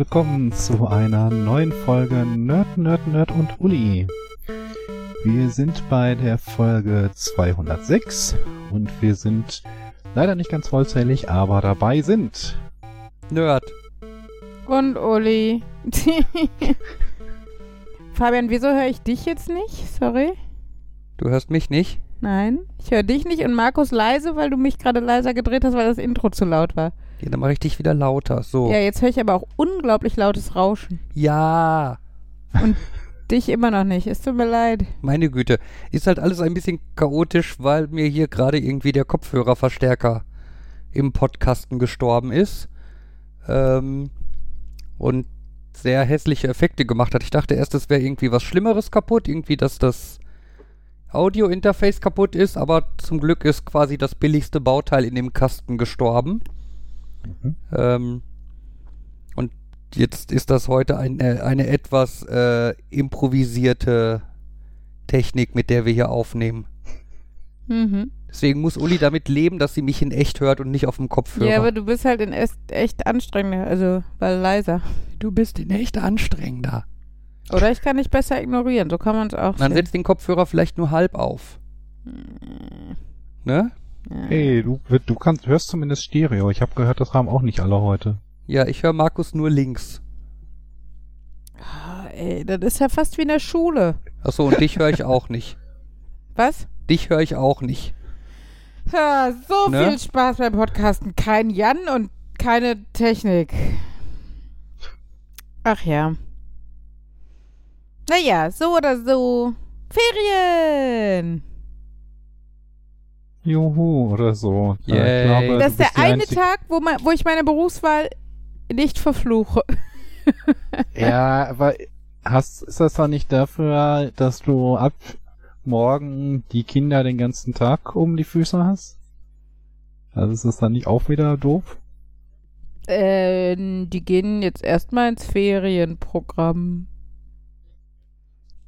willkommen zu einer neuen Folge Nerd, Nerd, Nerd und Uli. Wir sind bei der Folge 206 und wir sind leider nicht ganz vollzählig, aber dabei sind Nerd. Und Uli. Fabian, wieso höre ich dich jetzt nicht? Sorry. Du hörst mich nicht? Nein, ich höre dich nicht und Markus leise, weil du mich gerade leiser gedreht hast, weil das Intro zu laut war. Ja, dann mache ich dich wieder lauter. So. Ja, jetzt höre ich aber auch unglaublich lautes Rauschen. Ja. Dich immer noch nicht. Es tut mir leid. Meine Güte. Ist halt alles ein bisschen chaotisch, weil mir hier gerade irgendwie der Kopfhörerverstärker im Podcasten gestorben ist. Ähm, und sehr hässliche Effekte gemacht hat. Ich dachte erst, es wäre irgendwie was Schlimmeres kaputt, irgendwie, dass das Audio-Interface kaputt ist, aber zum Glück ist quasi das billigste Bauteil in dem Kasten gestorben. Mhm. Ähm, und jetzt ist das heute eine, eine etwas äh, improvisierte Technik, mit der wir hier aufnehmen. Mhm. Deswegen muss Uli damit leben, dass sie mich in echt hört und nicht auf dem Kopfhörer. Ja, aber du bist halt in echt, anstrengender, also weil leiser. du bist in echt anstrengender. Oder ich kann dich besser ignorieren, so kann man es auch Dann setzt den Kopfhörer vielleicht nur halb auf. Ne? Ja. Hey, du, du kannst, hörst zumindest Stereo. Ich habe gehört, das haben auch nicht alle heute. Ja, ich höre Markus nur links. Ah, ey, das ist ja fast wie in der Schule. Achso, und dich höre ich auch nicht. Was? Dich höre ich auch nicht. Ja, so Ne? viel Spaß beim Podcasten. Kein Jan und keine Technik. Ach ja. Naja, so oder so. Ferien! Juhu, oder so. Yay. Ich glaube, Das ist der eine Tag, wo, man, wo ich meine Berufswahl nicht verfluche. Ja, aber hast, ist das dann nicht dafür, dass du ab morgen die Kinder den ganzen Tag um die Füße hast? Also ist das dann nicht auch wieder doof? Äh, die gehen jetzt erstmal ins Ferienprogramm.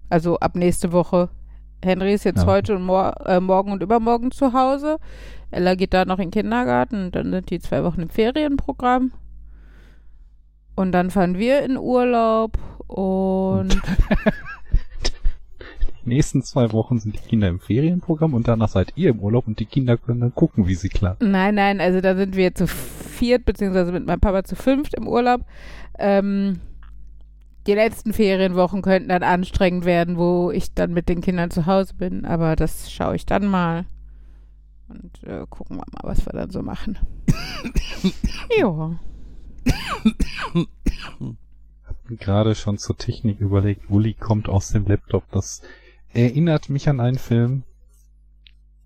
Also ab nächste Woche. Henry ist jetzt Ja. heute und mor äh, morgen und übermorgen zu Hause. Ella geht da noch in den Kindergarten. Dann sind die zwei Wochen im Ferienprogramm. Und dann fahren wir in Urlaub und Die nächsten zwei Wochen sind die Kinder im Ferienprogramm und danach seid ihr im Urlaub und die Kinder können dann gucken, wie sie klar. Nein, nein, also da sind wir zu viert, beziehungsweise mit meinem Papa zu fünft im Urlaub. Ähm, die letzten Ferienwochen könnten dann anstrengend werden, wo ich dann mit den Kindern zu Hause bin, aber das schaue ich dann mal. Und äh, gucken wir mal, was wir dann so machen. ja. Gerade schon zur Technik überlegt, Uli kommt aus dem Laptop. Das erinnert mich an einen Film,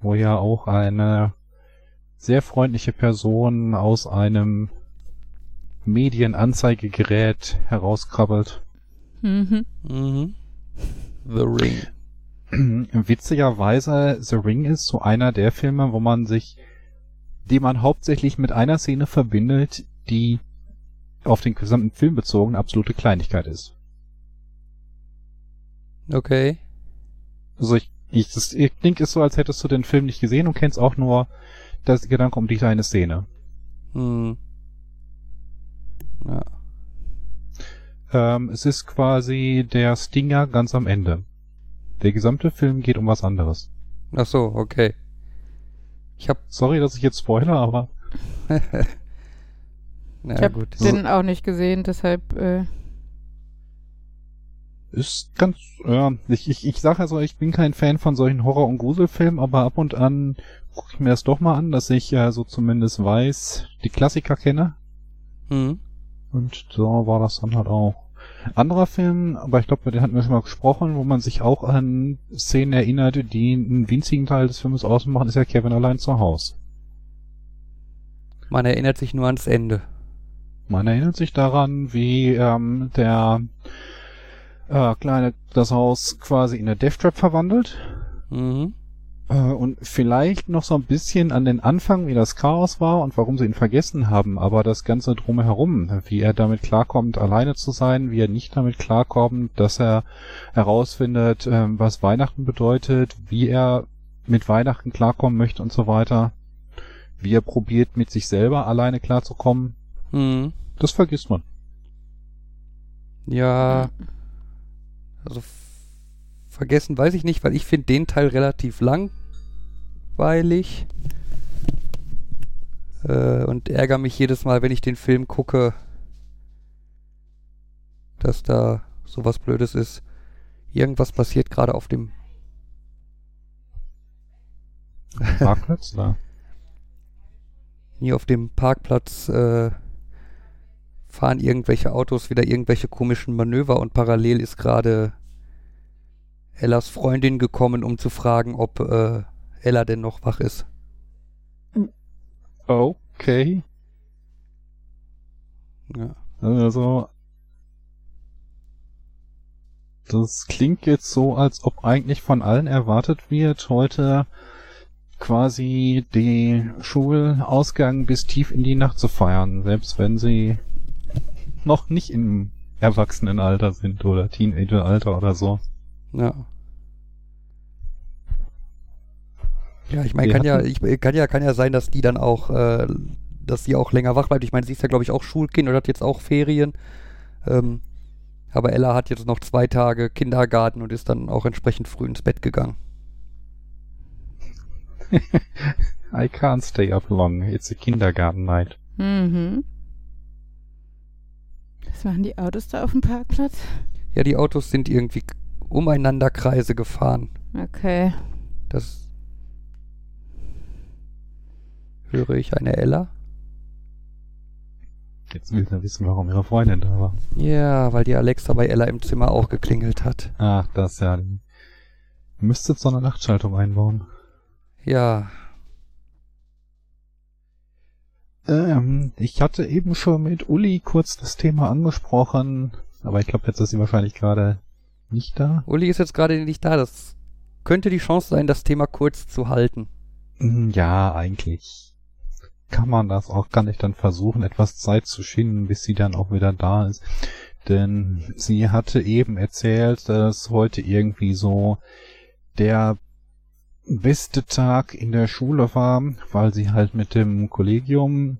wo ja auch eine sehr freundliche Person aus einem Medienanzeigegerät herauskrabbelt. Mhm. Mhm. The Ring. Witzigerweise, The Ring ist so einer der Filme, wo man sich, die man hauptsächlich mit einer Szene verbindet, die auf den gesamten Film bezogen absolute Kleinigkeit ist. Okay. Also ich, ich das klingt es so, als hättest du den Film nicht gesehen und kennst auch nur das Gedanke um die kleine Szene. Hm. Ja. Ähm, es ist quasi der Stinger ganz am Ende. Der gesamte Film geht um was anderes. Ach so, okay. Ich hab. Sorry, dass ich jetzt spoiler, aber Na Ich habe gut. den auch nicht gesehen, deshalb. Äh, ist ganz, ja, ich, ich, ich sage also, ich bin kein Fan von solchen Horror- und Gruselfilmen, aber ab und an gucke ich mir das doch mal an, dass ich ja so zumindest weiß, die Klassiker kenne. Hm. Und so war das dann halt auch. Anderer Film, aber ich glaube, über den hatten wir schon mal gesprochen, wo man sich auch an Szenen erinnert, die einen winzigen Teil des Filmes ausmachen, ist ja Kevin allein zu Hause. Man erinnert sich nur ans Ende. Man erinnert sich daran, wie ähm, der äh, Kleine das Haus quasi in eine Death Trap verwandelt. Mhm. Äh, und vielleicht noch so ein bisschen an den Anfang, wie das Chaos war und warum sie ihn vergessen haben, aber das Ganze drumherum, wie er damit klarkommt, alleine zu sein, wie er nicht damit klarkommt, dass er herausfindet, ähm, was Weihnachten bedeutet, wie er mit Weihnachten klarkommen möchte und so weiter, wie er probiert, mit sich selber alleine klarzukommen, Mhm. das vergisst man. Ja, also vergessen weiß ich nicht, weil ich finde den Teil relativ langweilig. Äh, und ärgere mich jedes Mal, wenn ich den Film gucke, dass da sowas Blödes ist. Irgendwas passiert gerade auf dem. Parkplatz, oder? Hier auf dem Parkplatz äh, fahren irgendwelche Autos wieder irgendwelche komischen Manöver und parallel ist gerade Ellas Freundin gekommen, um zu fragen, ob äh, Ella denn noch wach ist. Okay. Ja. Also, das klingt jetzt so, als ob eigentlich von allen erwartet wird, heute quasi die Schulausgang bis tief in die Nacht zu feiern, selbst wenn sie noch nicht im Erwachsenenalter sind oder Teenageralter oder so. Ja. Ja, ich meine, kann ja, ich, kann ja, kann ja sein, dass die dann auch, äh, dass sie auch länger wach bleibt. Ich meine, sie ist ja, glaube ich, auch Schulkind oder hat jetzt auch Ferien. Ähm, aber Ella hat jetzt noch zwei Tage Kindergarten und ist dann auch entsprechend früh ins Bett gegangen. I can't stay up long. It's a kindergarten night. Mhm. Was machen die Autos da auf dem Parkplatz? Ja, die Autos sind irgendwie umeinander Kreise gefahren. Okay. Das höre ich eine Ella. Jetzt will er wissen, warum ihre Freundin da war. Ja, weil die Alexa bei Ella im Zimmer auch geklingelt hat. Ach, das ja. Müsstet so eine Nachtschaltung einbauen. Ja, Ähm, ich hatte eben schon mit Uli kurz das Thema angesprochen, aber ich glaube, jetzt ist sie wahrscheinlich gerade nicht da. Uli ist jetzt gerade nicht da. Das könnte die Chance sein, das Thema kurz zu halten. Hm, Ja, eigentlich kann man das auch, kann ich dann versuchen, etwas Zeit zu schinden, bis sie dann auch wieder da ist. Denn sie hatte eben erzählt, dass heute irgendwie so der beste Tag in der Schule war, weil sie halt mit dem Kollegium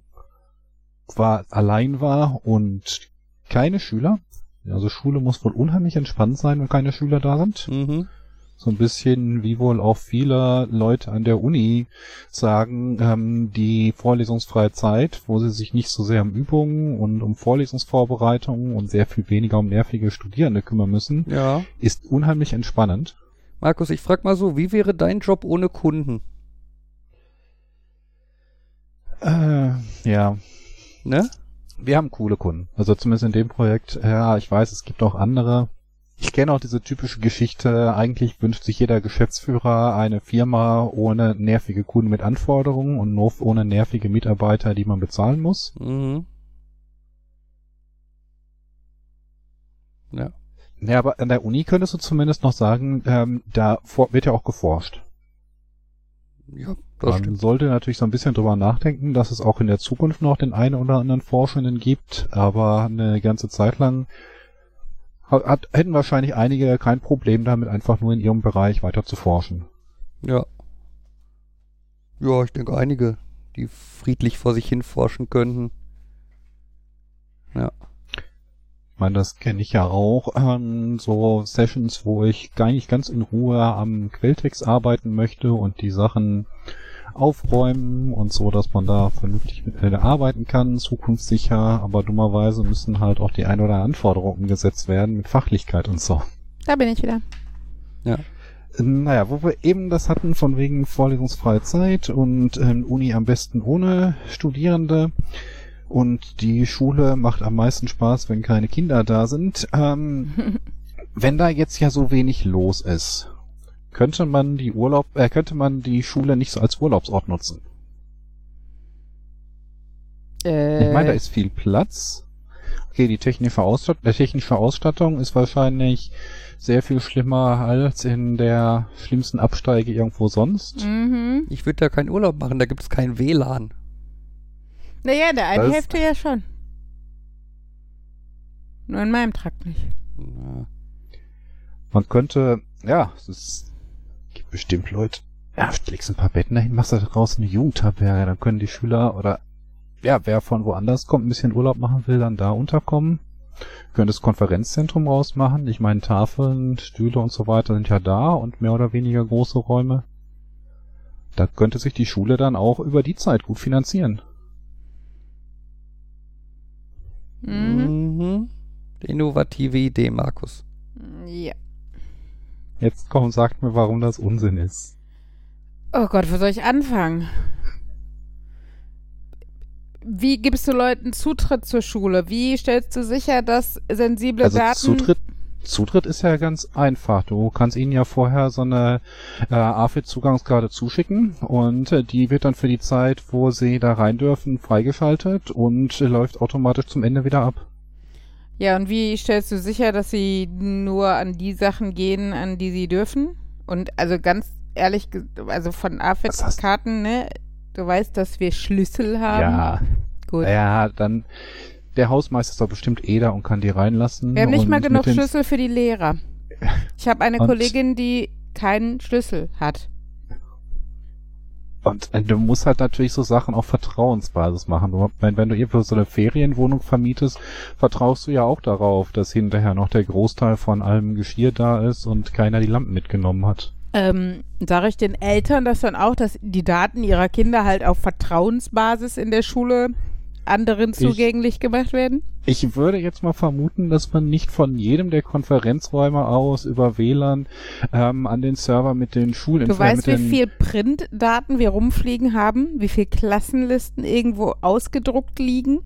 war, allein war und keine Schüler. Also Schule muss wohl unheimlich entspannt sein, wenn keine Schüler da sind. Mhm. So ein bisschen wie wohl auch viele Leute an der Uni sagen, ähm, die vorlesungsfreie Zeit, wo sie sich nicht so sehr um Übungen und um Vorlesungsvorbereitungen und sehr viel weniger um nervige Studierende kümmern müssen, Ja. ist unheimlich entspannend. Markus, ich frag mal so, wie wäre dein Job ohne Kunden? Äh, ja, Ne? Wir haben coole Kunden. Also zumindest in dem Projekt. Ja, ich weiß, es gibt auch andere. Ich kenne auch diese typische Geschichte. Eigentlich wünscht sich jeder Geschäftsführer eine Firma ohne nervige Kunden mit Anforderungen und nur ohne nervige Mitarbeiter, die man bezahlen muss. Mhm. Ja. Ja, aber an der Uni könntest du zumindest noch sagen, ähm, da wird ja auch geforscht. Ja, das Man stimmt. sollte natürlich so ein bisschen drüber nachdenken, dass es auch in der Zukunft noch den einen oder anderen Forschenden gibt, aber eine ganze Zeit lang hat, hat, hätten wahrscheinlich einige kein Problem damit, einfach nur in ihrem Bereich weiter zu forschen. Ja. Ja, ich denke einige, die friedlich vor sich hin forschen könnten. Ja. Ich meine, das kenne ich ja auch. Ähm, so Sessions, wo ich gar nicht ganz in Ruhe am Quelltext arbeiten möchte und die Sachen aufräumen und so, dass man da vernünftig mit äh, arbeiten kann, zukunftssicher, aber dummerweise müssen halt auch die ein oder andere Anforderung umgesetzt werden mit Fachlichkeit und so. Da bin ich wieder. Naja, wo wir eben das hatten von wegen vorlesungsfreie Zeit und ähm, Uni am besten ohne Studierende und die Schule macht am meisten Spaß, wenn keine Kinder da sind. Ähm, wenn da jetzt ja so wenig los ist, könnte man die Urlaub, äh, könnte man die Schule nicht so als Urlaubsort nutzen. äh, Ich meine, da ist viel Platz. Okay, die technische, Ausstattung, der technische Ausstattung ist wahrscheinlich sehr viel schlimmer als in der schlimmsten Absteige irgendwo sonst. Mhm. Ich würde da keinen Urlaub machen, da gibt es kein WLAN. Naja, der eine Das- Hälfte ja schon. Nur in meinem Trakt nicht. Ja. Man könnte, ja, es ist, gibt bestimmt Leute. Ja, legst ein paar Betten dahin, machst da draußen eine Jugendherberge, dann können die Schüler oder ja, wer von woanders kommt, ein bisschen Urlaub machen will, dann da unterkommen. Könntest Konferenzzentrum rausmachen. Ich meine, Tafeln, Stühle und so weiter sind ja da und mehr oder weniger große Räume. Da könnte sich die Schule dann auch über die Zeit gut finanzieren. Mhm. mhm. Innovative Idee, Markus. Ja. Jetzt komm, sag mir, warum das Unsinn ist. Oh Gott, wo soll ich anfangen? Wie gibst du Leuten Zutritt zur Schule? Wie stellst du sicher, dass sensible also Daten. Zutritt, Zutritt ist ja ganz einfach. Du kannst ihnen ja vorher so eine äh, AFID-Zugangskarte zuschicken und äh, die wird dann für die Zeit, wo sie da rein dürfen, freigeschaltet und äh, läuft automatisch zum Ende wieder ab. Ja, und wie stellst du sicher, dass sie nur an die Sachen gehen, an die sie dürfen? Und also ganz ehrlich, also von AFID-Karten, ne? Du weißt, dass wir Schlüssel haben. Ja. Gut. Ja, dann der Hausmeister ist doch bestimmt eh da und kann die reinlassen. Wir haben nicht mal genug Schlüssel für die Lehrer. Ich habe eine Kollegin, die keinen Schlüssel hat. Und äh, du musst halt natürlich so Sachen auf Vertrauensbasis machen. Du, wenn, wenn du irgendwo so eine Ferienwohnung vermietest, vertraust du ja auch darauf, dass hinterher noch der Großteil von allem Geschirr da ist und keiner die Lampen mitgenommen hat ähm, sage ich den Eltern das dann auch, dass die Daten ihrer Kinder halt auf Vertrauensbasis in der Schule anderen zugänglich ich, gemacht werden? Ich würde jetzt mal vermuten, dass man nicht von jedem der Konferenzräume aus über WLAN ähm, an den Server mit den Schulen. Du weißt, wie viel Printdaten wir rumfliegen haben, wie viel Klassenlisten irgendwo ausgedruckt liegen,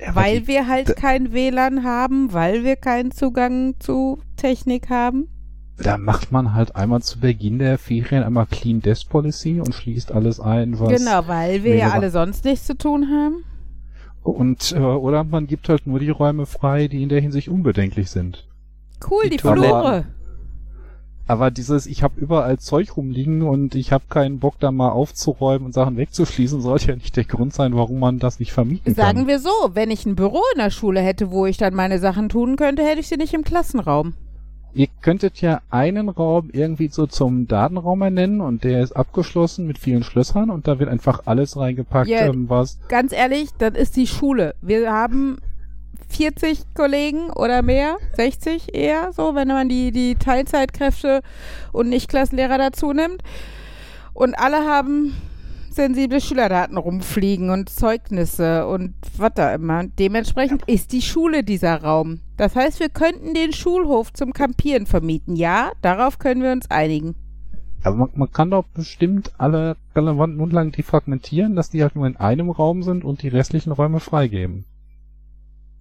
ja, weil die, wir halt kein WLAN haben, weil wir keinen Zugang zu Technik haben. Da macht man halt einmal zu Beginn der Ferien einmal Clean Desk Policy und schließt alles ein, was. Genau, weil wir ja alle sonst nichts zu tun haben. Und, äh, oder man gibt halt nur die Räume frei, die in der Hinsicht unbedenklich sind. Cool, die, die Flure. Aber dieses, ich habe überall Zeug rumliegen und ich habe keinen Bock, da mal aufzuräumen und Sachen wegzuschließen, sollte ja nicht der Grund sein, warum man das nicht vermieten Sagen kann. Sagen wir so, wenn ich ein Büro in der Schule hätte, wo ich dann meine Sachen tun könnte, hätte ich sie nicht im Klassenraum. Ihr könntet ja einen Raum irgendwie so zum Datenraum ernennen und der ist abgeschlossen mit vielen Schlössern und da wird einfach alles reingepackt, ja, ähm, was. Ganz ehrlich, das ist die Schule. Wir haben 40 Kollegen oder mehr, 60 eher, so, wenn man die, die Teilzeitkräfte und Nicht-Klassenlehrer dazu nimmt. Und alle haben sensible Schülerdaten rumfliegen und Zeugnisse und was da immer. Dementsprechend ist die Schule dieser Raum. Das heißt, wir könnten den Schulhof zum Campieren vermieten. Ja, darauf können wir uns einigen. Aber man, man kann doch bestimmt alle relevanten Unterlagen defragmentieren, dass die halt nur in einem Raum sind und die restlichen Räume freigeben.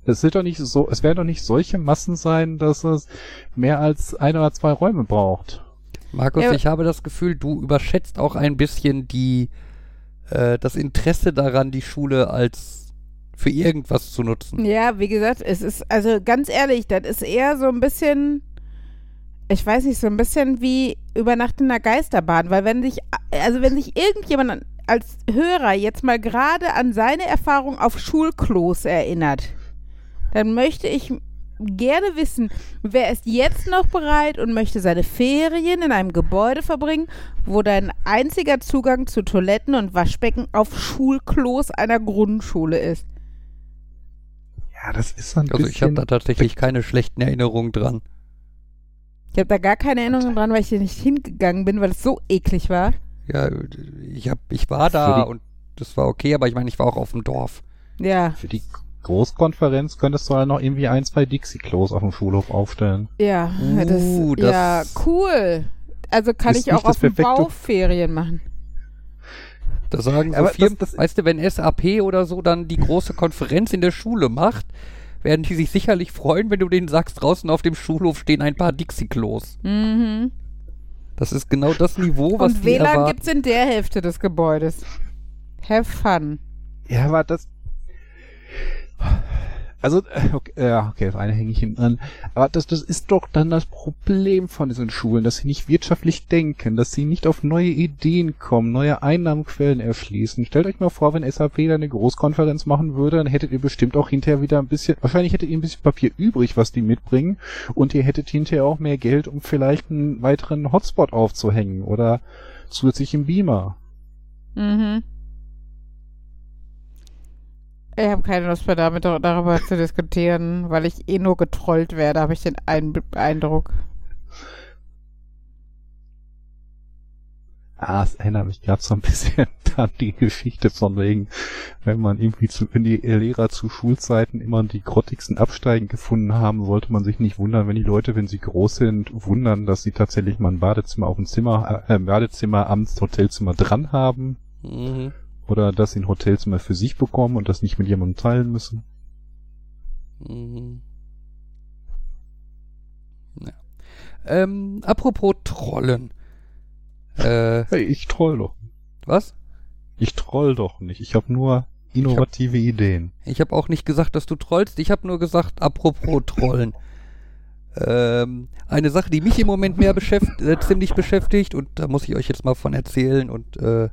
Es wird doch nicht so, es werden doch nicht solche Massen sein, dass es mehr als ein oder zwei Räume braucht. Markus, ja. ich habe das Gefühl, du überschätzt auch ein bisschen die äh, das Interesse daran, die Schule als für irgendwas zu nutzen. Ja, wie gesagt, es ist, also ganz ehrlich, das ist eher so ein bisschen, ich weiß nicht, so ein bisschen wie Übernachten in der Geisterbahn, weil wenn sich, also wenn sich irgendjemand als Hörer jetzt mal gerade an seine Erfahrung auf Schulklos erinnert, dann möchte ich gerne wissen, wer ist jetzt noch bereit und möchte seine Ferien in einem Gebäude verbringen, wo dein einziger Zugang zu Toiletten und Waschbecken auf Schulklos einer Grundschule ist. Ja, das ist ein Also ich habe da tatsächlich keine schlechten Erinnerungen dran. Ich habe da gar keine Erinnerungen dran, weil ich hier nicht hingegangen bin, weil es so eklig war. Ja, ich, hab, ich war da und das war okay, aber ich meine, ich war auch auf dem Dorf. Ja. Für die Großkonferenz könntest du halt noch irgendwie ein, zwei Dixie-Klos auf dem Schulhof aufstellen. Ja, das, uh, das ja, cool. Also kann ich auch auf dem Bauferien machen. Da sagen so Firmen, das, das, weißt du, wenn SAP oder so dann die große Konferenz in der Schule macht, werden die sich sicherlich freuen, wenn du denen sagst, draußen auf dem Schulhof stehen ein paar Dixie-Klos. Mhm. Das ist genau das Niveau, was Und WLAN erwarten. gibt's in der Hälfte des Gebäudes. Have fun. Ja, aber das, also, äh, okay, ja, okay, das eine hänge ich hinten an. Aber das, das ist doch dann das Problem von diesen Schulen, dass sie nicht wirtschaftlich denken, dass sie nicht auf neue Ideen kommen, neue Einnahmenquellen erschließen. Stellt euch mal vor, wenn SAP da eine Großkonferenz machen würde, dann hättet ihr bestimmt auch hinterher wieder ein bisschen, wahrscheinlich hättet ihr ein bisschen Papier übrig, was die mitbringen, und ihr hättet hinterher auch mehr Geld, um vielleicht einen weiteren Hotspot aufzuhängen oder zusätzlichen Beamer. Mhm. Ich habe keine Lust mehr damit darüber zu diskutieren, weil ich eh nur getrollt werde, habe ich den Ein Eindruck. Ah, es erinnert mich gerade so ein bisschen an die Geschichte von wegen, wenn man irgendwie zu, wenn die Lehrer zu Schulzeiten immer die grottigsten Absteigen gefunden haben, sollte man sich nicht wundern, wenn die Leute, wenn sie groß sind, wundern, dass sie tatsächlich mal ein Badezimmer auf dem Zimmer, äh, Badezimmer am Hotelzimmer dran haben. Mhm. Oder dass sie ein Hotelzimmer für sich bekommen und das nicht mit jemandem teilen müssen. Mhm. Ja. Ähm, apropos Trollen. Äh, hey, ich troll doch. Was? Ich troll doch nicht. Ich habe nur innovative ich hab, Ideen. Ich habe auch nicht gesagt, dass du trollst. Ich habe nur gesagt, apropos Trollen. ähm, eine Sache, die mich im Moment mehr beschäft äh, ziemlich beschäftigt und da muss ich euch jetzt mal von erzählen und äh,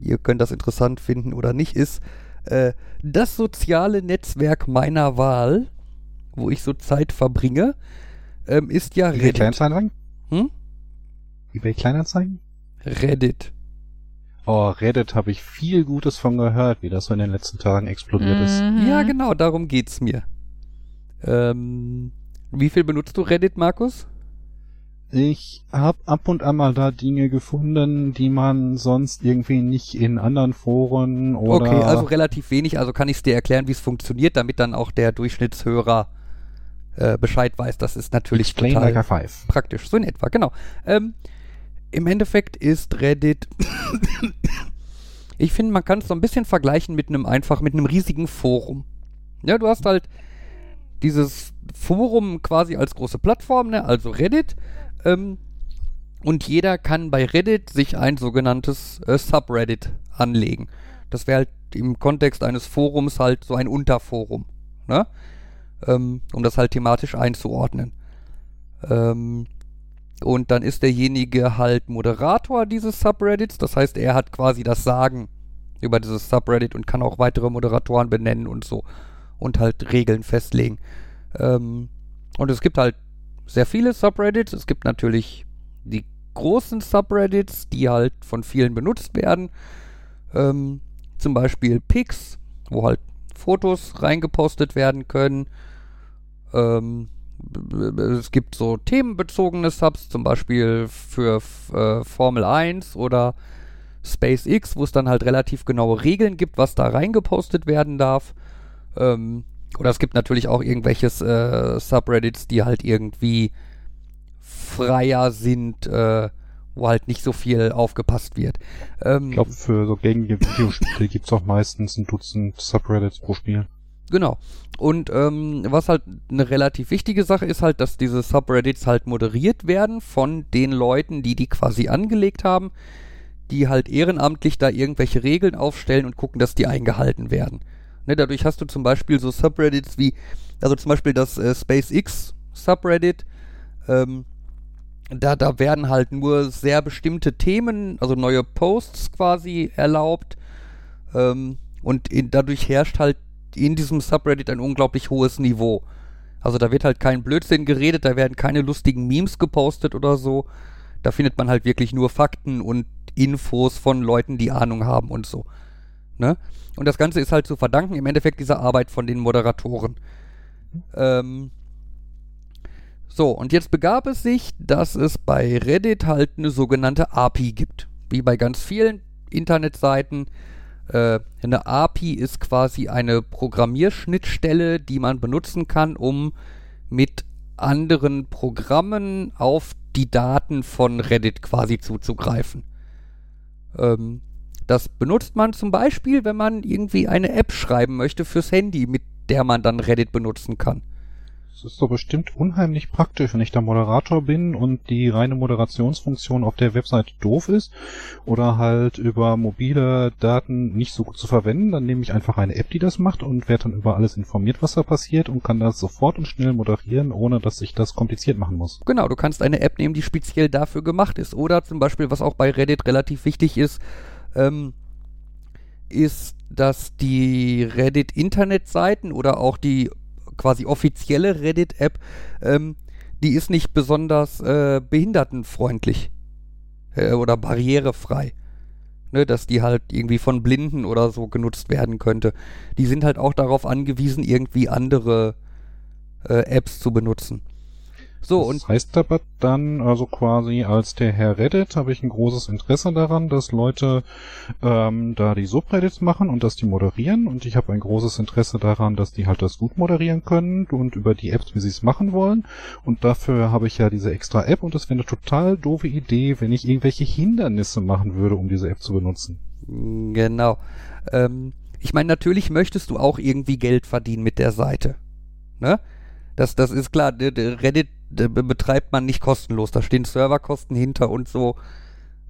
ihr könnt das interessant finden oder nicht, ist äh, das soziale Netzwerk meiner Wahl, wo ich so Zeit verbringe, ähm, ist ja Reddit. Hm? eBay Kleinanzeigen? Reddit. Oh, Reddit habe ich viel Gutes von gehört, wie das so in den letzten Tagen explodiert ist. Mhm. Ja, genau, darum geht's mir. Ähm, wie viel benutzt du Reddit, Markus? Ich habe ab und an mal da Dinge gefunden, die man sonst irgendwie nicht in anderen Foren oder. Okay, also relativ wenig. Also kann ich es dir erklären, wie es funktioniert, damit dann auch der Durchschnittshörer äh, Bescheid weiß. Das ist natürlich Explain total like praktisch. So in etwa, genau. Ähm, im Endeffekt ist Reddit. ich finde, man kann es so ein bisschen vergleichen mit einem einfach, mit einem riesigen Forum. Ja, du hast halt dieses Forum quasi als große Plattform, ne? also Reddit. Ähm, und jeder kann bei Reddit sich ein sogenanntes äh, Subreddit anlegen. Das wäre halt im Kontext eines Forums halt so ein Unterforum. Ne? Ähm, um das halt thematisch einzuordnen. Ähm, und dann ist derjenige halt Moderator dieses Subreddits. Das heißt, er hat quasi das Sagen über dieses Subreddit und kann auch weitere Moderatoren benennen und so. Und halt Regeln festlegen. Ähm, und es gibt halt sehr viele Subreddits. Es gibt natürlich die großen Subreddits, die halt von vielen benutzt werden. Ähm, zum Beispiel Pics, wo halt Fotos reingepostet werden können. Ähm, es gibt so themenbezogene Subs, zum Beispiel für äh, Formel 1 oder SpaceX, wo es dann halt relativ genaue Regeln gibt, was da reingepostet werden darf. Ähm, oder es gibt natürlich auch irgendwelche äh, Subreddits, die halt irgendwie freier sind, äh, wo halt nicht so viel aufgepasst wird. Ähm, ich glaube, für so gängige Videospiele gibt es auch meistens ein Dutzend Subreddits pro Spiel. Genau. Und ähm, was halt eine relativ wichtige Sache ist halt, dass diese Subreddits halt moderiert werden von den Leuten, die die quasi angelegt haben, die halt ehrenamtlich da irgendwelche Regeln aufstellen und gucken, dass die eingehalten werden. Ne, dadurch hast du zum Beispiel so Subreddits wie, also zum Beispiel das äh, SpaceX Subreddit, ähm, da, da werden halt nur sehr bestimmte Themen, also neue Posts quasi erlaubt ähm, und in, dadurch herrscht halt in diesem Subreddit ein unglaublich hohes Niveau. Also da wird halt kein Blödsinn geredet, da werden keine lustigen Memes gepostet oder so. Da findet man halt wirklich nur Fakten und Infos von Leuten, die Ahnung haben und so. Ne? Und das Ganze ist halt zu verdanken im Endeffekt dieser Arbeit von den Moderatoren. Ähm so, und jetzt begab es sich, dass es bei Reddit halt eine sogenannte API gibt. Wie bei ganz vielen Internetseiten äh, eine API ist quasi eine Programmierschnittstelle, die man benutzen kann, um mit anderen Programmen auf die Daten von Reddit quasi zuzugreifen. Ähm, das benutzt man zum Beispiel, wenn man irgendwie eine App schreiben möchte fürs Handy, mit der man dann Reddit benutzen kann. Es ist doch bestimmt unheimlich praktisch, wenn ich der Moderator bin und die reine Moderationsfunktion auf der Website doof ist oder halt über mobile Daten nicht so gut zu verwenden, dann nehme ich einfach eine App, die das macht und werde dann über alles informiert, was da passiert und kann das sofort und schnell moderieren, ohne dass ich das kompliziert machen muss. Genau, du kannst eine App nehmen, die speziell dafür gemacht ist. Oder zum Beispiel, was auch bei Reddit relativ wichtig ist, ähm, ist, dass die Reddit-Internetseiten oder auch die quasi offizielle Reddit-App, ähm, die ist nicht besonders äh, behindertenfreundlich äh, oder barrierefrei. ne, dass die halt irgendwie von Blinden oder so genutzt werden könnte. Die sind halt auch darauf angewiesen, irgendwie andere äh, Apps zu benutzen. So, das und heißt aber dann, also quasi als der Herr Reddit, habe ich ein großes Interesse daran, dass Leute ähm, da die Subreddits machen und dass die moderieren und ich habe ein großes Interesse daran, dass die halt das gut moderieren können und über die Apps, wie sie es machen wollen und dafür habe ich ja diese extra App und es wäre eine total doofe Idee, wenn ich irgendwelche Hindernisse machen würde, um diese App zu benutzen. Genau. Ähm, ich meine, natürlich möchtest du auch irgendwie Geld verdienen mit der Seite. Ne? Das, das ist klar. Reddit betreibt man nicht kostenlos. Da stehen Serverkosten hinter und so.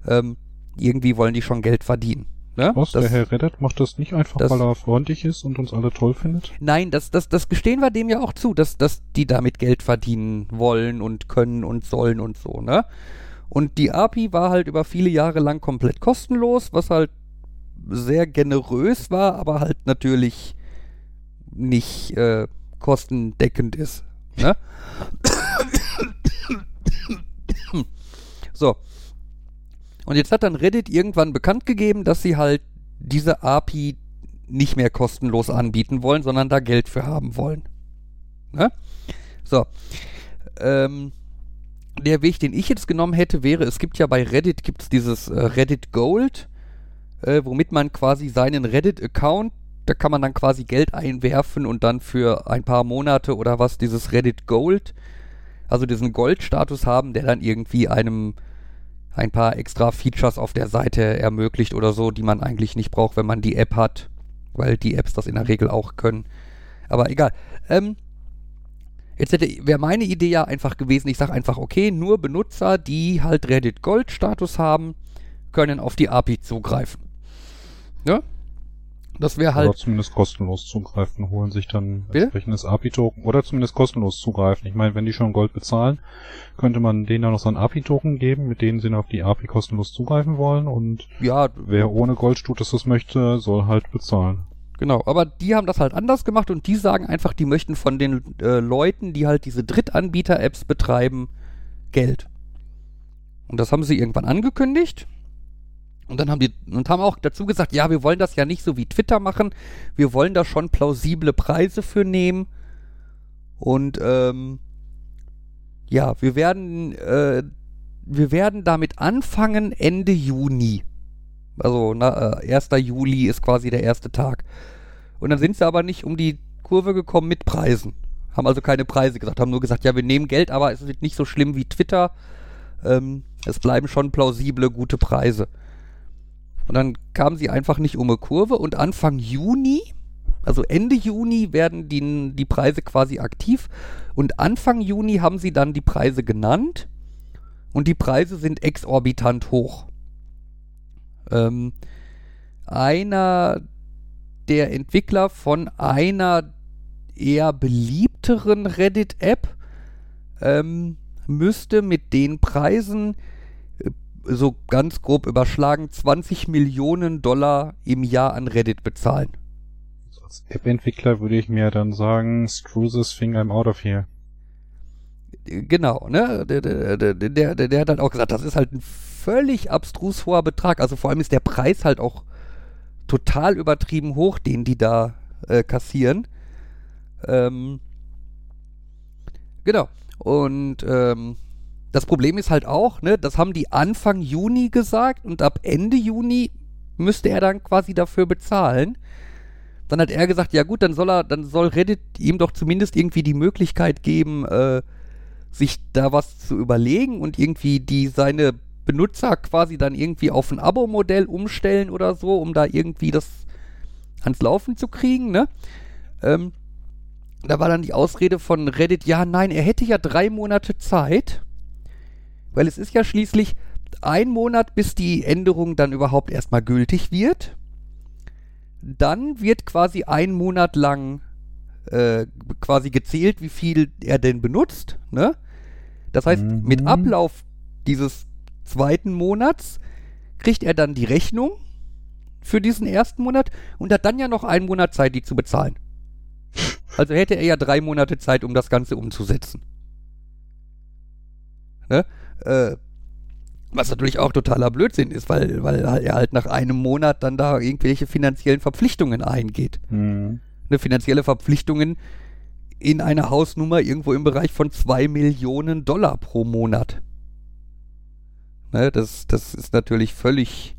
Ähm, irgendwie wollen die schon Geld verdienen. Ne? Was? Das, der Herr Reddit macht das nicht einfach, das- weil er freundlich ist und uns alle toll findet? Nein, das, das, das gestehen wir dem ja auch zu, dass, dass die damit Geld verdienen wollen und können und sollen und so, ne? Und die API war halt über viele Jahre lang komplett kostenlos, was halt sehr generös war, aber halt natürlich nicht äh, kostendeckend ist. Ne? so. Und jetzt hat dann Reddit irgendwann bekannt gegeben, dass sie halt diese API nicht mehr kostenlos anbieten wollen, sondern da Geld für haben wollen. Ne? So. Ähm, der Weg, den ich jetzt genommen hätte, wäre, es gibt ja bei Reddit gibt's dieses äh, Reddit Gold, äh, womit man quasi seinen Reddit-Account, da kann man dann quasi Geld einwerfen und dann für ein paar Monate oder was dieses Reddit Gold, also diesen Gold-Status haben, der dann irgendwie einem ein paar extra Features auf der Seite ermöglicht oder so, die man eigentlich nicht braucht, wenn man die App hat, weil die Apps das in der Regel auch können. Aber egal. Ähm, jetzt hätte wäre meine Idee ja einfach gewesen, ich sage einfach, okay, nur Benutzer, die halt Reddit Gold Status haben, können auf die API zugreifen. Ja? Das wäre Oder halt zumindest kostenlos zugreifen, holen sich dann Bitte? entsprechendes API-Token oder zumindest kostenlos zugreifen. Ich meine, wenn die schon Gold bezahlen, könnte man denen dann noch so ein API-Token geben, mit denen sie dann auf die API kostenlos zugreifen wollen und ja, wer ohne Goldstatus das möchte, soll halt bezahlen. Genau, aber die haben das halt anders gemacht und die sagen einfach, die möchten von den äh, Leuten, die halt diese Drittanbieter-Apps betreiben, Geld. Und das haben sie irgendwann angekündigt. Und dann haben die und haben auch dazu gesagt, ja, wir wollen das ja nicht so wie Twitter machen. Wir wollen da schon plausible Preise für nehmen. Und ähm, ja, wir werden äh, wir werden damit anfangen Ende Juni. Also na, äh, 1. Juli ist quasi der erste Tag. Und dann sind sie aber nicht um die Kurve gekommen mit Preisen. Haben also keine Preise gesagt, haben nur gesagt, ja, wir nehmen Geld, aber es wird nicht so schlimm wie Twitter. Ähm, es bleiben schon plausible, gute Preise. Und dann kamen sie einfach nicht um eine Kurve und Anfang Juni, also Ende Juni werden die, die Preise quasi aktiv und Anfang Juni haben sie dann die Preise genannt und die Preise sind exorbitant hoch. Ähm, einer der Entwickler von einer eher beliebteren Reddit-App ähm, müsste mit den Preisen so ganz grob überschlagen 20 Millionen Dollar im Jahr an Reddit bezahlen. Als App-Entwickler würde ich mir dann sagen, screw this thing, I'm out of here. Genau, ne? Der, der, der, der, der, der hat halt auch gesagt, das ist halt ein völlig abstrus hoher Betrag. Also vor allem ist der Preis halt auch total übertrieben hoch, den die da äh, kassieren. Ähm, genau. Und ähm, das Problem ist halt auch, ne, das haben die Anfang Juni gesagt und ab Ende Juni müsste er dann quasi dafür bezahlen. Dann hat er gesagt, ja gut, dann soll er, dann soll Reddit ihm doch zumindest irgendwie die Möglichkeit geben, äh, sich da was zu überlegen und irgendwie die seine Benutzer quasi dann irgendwie auf ein Abo-Modell umstellen oder so, um da irgendwie das ans Laufen zu kriegen, ne? Ähm, da war dann die Ausrede von Reddit, ja, nein, er hätte ja drei Monate Zeit, weil es ist ja schließlich ein Monat, bis die Änderung dann überhaupt erstmal gültig wird. Dann wird quasi ein Monat lang äh, quasi gezählt, wie viel er denn benutzt. Ne? Das heißt, Mhm. mit Ablauf dieses zweiten Monats kriegt er dann die Rechnung für diesen ersten Monat und hat dann ja noch einen Monat Zeit, die zu bezahlen. Also hätte er ja drei Monate Zeit, um das Ganze umzusetzen. Ne? Äh, Was natürlich auch totaler Blödsinn ist, weil, weil er halt nach einem Monat dann da irgendwelche finanziellen Verpflichtungen eingeht. Mhm. Eine finanzielle Verpflichtungen in einer Hausnummer irgendwo im Bereich von zwei Millionen Dollar pro Monat. Ne, das, das ist natürlich völlig,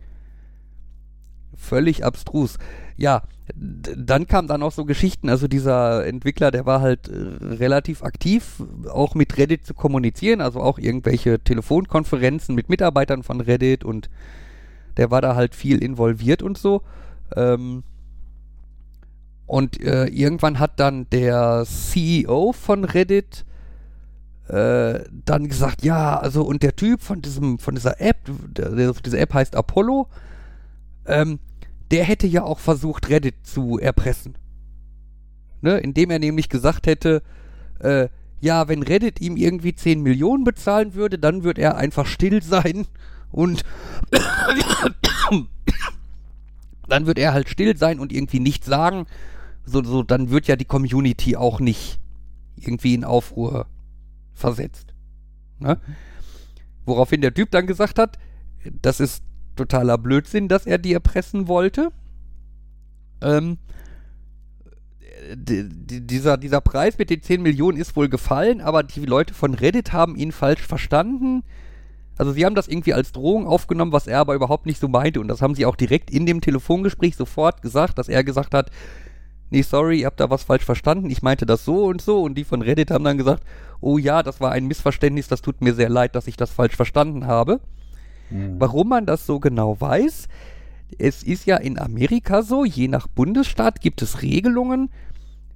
völlig abstrus. Ja, dann kamen dann auch so Geschichten, also dieser Entwickler, der war halt äh, relativ aktiv, auch mit Reddit zu kommunizieren, also auch irgendwelche Telefonkonferenzen mit Mitarbeitern von Reddit und der war da halt viel involviert und so. Ähm, und äh, irgendwann hat dann der CEO von Reddit äh, dann gesagt, ja, also und der Typ von diesem, von dieser App, diese App heißt Apollo, ähm, der hätte ja auch versucht, Reddit zu erpressen. Ne, indem er nämlich gesagt hätte, äh, ja, wenn Reddit ihm irgendwie 10 Millionen bezahlen würde, dann würde er einfach still sein und dann wird er halt still sein und irgendwie nichts sagen. So, so, dann wird ja die Community auch nicht irgendwie in Aufruhr versetzt. Ne? Woraufhin der Typ dann gesagt hat, das ist totaler Blödsinn, dass er die erpressen wollte. Ähm, dieser, dieser Preis mit den 10 Millionen ist wohl gefallen, aber die Leute von Reddit haben ihn falsch verstanden. Also sie haben das irgendwie als Drohung aufgenommen, was er aber überhaupt nicht so meinte. Und das haben sie auch direkt in dem Telefongespräch sofort gesagt, dass er gesagt hat, nee, sorry, ihr habt da was falsch verstanden, ich meinte das so und so. Und die von Reddit haben dann gesagt, oh ja, das war ein Missverständnis, das tut mir sehr leid, dass ich das falsch verstanden habe. Mhm. Warum man das so genau weiß, es ist ja in Amerika so, je nach Bundesstaat gibt es Regelungen,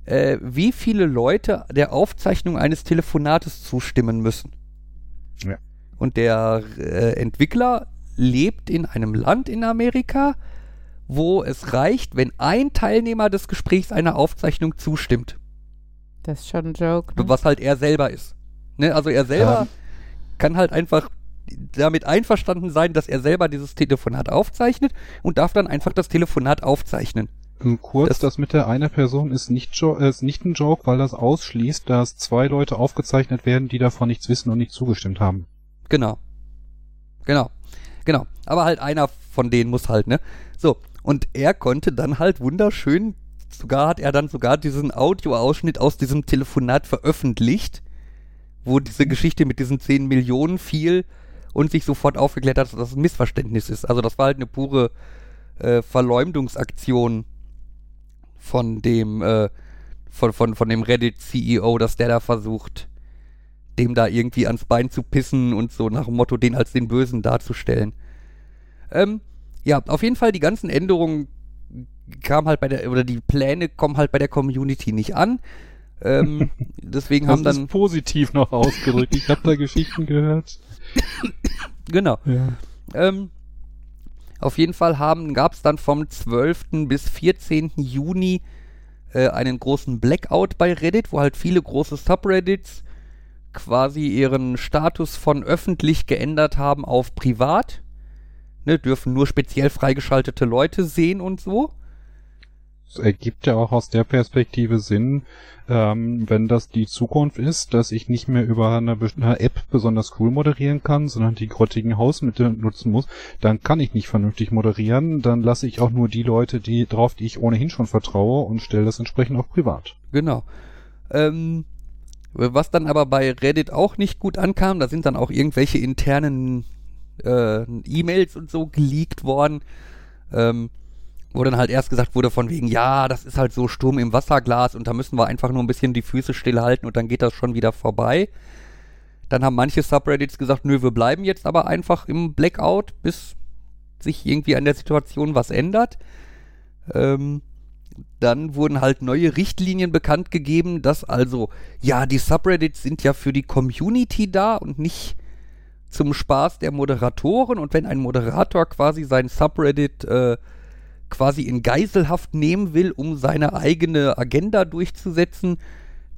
äh, wie viele Leute der Aufzeichnung eines Telefonates zustimmen müssen. Ja. Und der äh, Entwickler lebt in einem Land in Amerika, wo es reicht, wenn ein Teilnehmer des Gesprächs einer Aufzeichnung zustimmt, Das ist schon ein Joke. Ne? was halt er selber ist. Ne? Also er selber Ähm. kann halt einfach damit einverstanden sein, dass er selber dieses Telefonat aufzeichnet und darf dann einfach das Telefonat aufzeichnen. Ähm, Kurz, Das- das, mit der einer Person ist nicht, äh, ist nicht ein Joke, weil das ausschließt, dass zwei Leute aufgezeichnet werden, die davon nichts wissen und nicht zugestimmt haben. Genau. Genau. Genau. Aber halt einer von denen muss halt, ne? So. Und er konnte dann halt wunderschön, sogar hat er dann sogar diesen Audioausschnitt aus diesem Telefonat veröffentlicht, wo diese Geschichte mit diesen 10 Millionen fiel und sich sofort aufgeklärt hat, dass das ein Missverständnis ist. Also das war halt eine pure äh, Verleumdungsaktion von dem, äh, von, von, von dem Reddit-CEO, dass der da versucht, dem da irgendwie ans Bein zu pissen und so nach dem Motto, den als den Bösen darzustellen. Ähm, ja, auf jeden Fall die ganzen Änderungen kamen halt bei der, oder die Pläne kommen halt bei der Community nicht an. Ähm, deswegen haben das dann, ist positiv noch ausgedrückt. Ich habe da Geschichten gehört. Genau, Ja. Ähm, auf jeden Fall gab es dann vom 12. bis 14. Juni äh, einen großen Blackout bei Reddit, wo halt viele große Subreddits quasi ihren Status von öffentlich geändert haben auf privat. Ne, dürfen nur speziell freigeschaltete Leute sehen und so. Ergibt ja auch aus der Perspektive Sinn, ähm, wenn das die Zukunft ist, dass ich nicht mehr über eine, eine App besonders cool moderieren kann, sondern die grottigen Hausmittel nutzen muss, dann kann ich nicht vernünftig moderieren, dann lasse ich auch nur die Leute, die drauf, die ich ohnehin schon vertraue und stelle das entsprechend auf privat. Genau. Ähm, was dann aber bei Reddit auch nicht gut ankam, da sind dann auch irgendwelche internen äh, E-Mails und so geleakt worden, ähm, wo dann halt erst gesagt wurde von wegen, ja, das ist halt so Sturm im Wasserglas und da müssen wir einfach nur ein bisschen die Füße stillhalten und dann geht das schon wieder vorbei. Dann haben manche Subreddits gesagt, nö, wir bleiben jetzt aber einfach im Blackout, bis sich irgendwie an der Situation was ändert. Ähm, dann wurden halt neue Richtlinien bekannt gegeben, dass also, ja, die Subreddits sind ja für die Community da und nicht zum Spaß der Moderatoren. Und wenn ein Moderator quasi sein Subreddit äh, quasi in Geiselhaft nehmen will, um seine eigene Agenda durchzusetzen,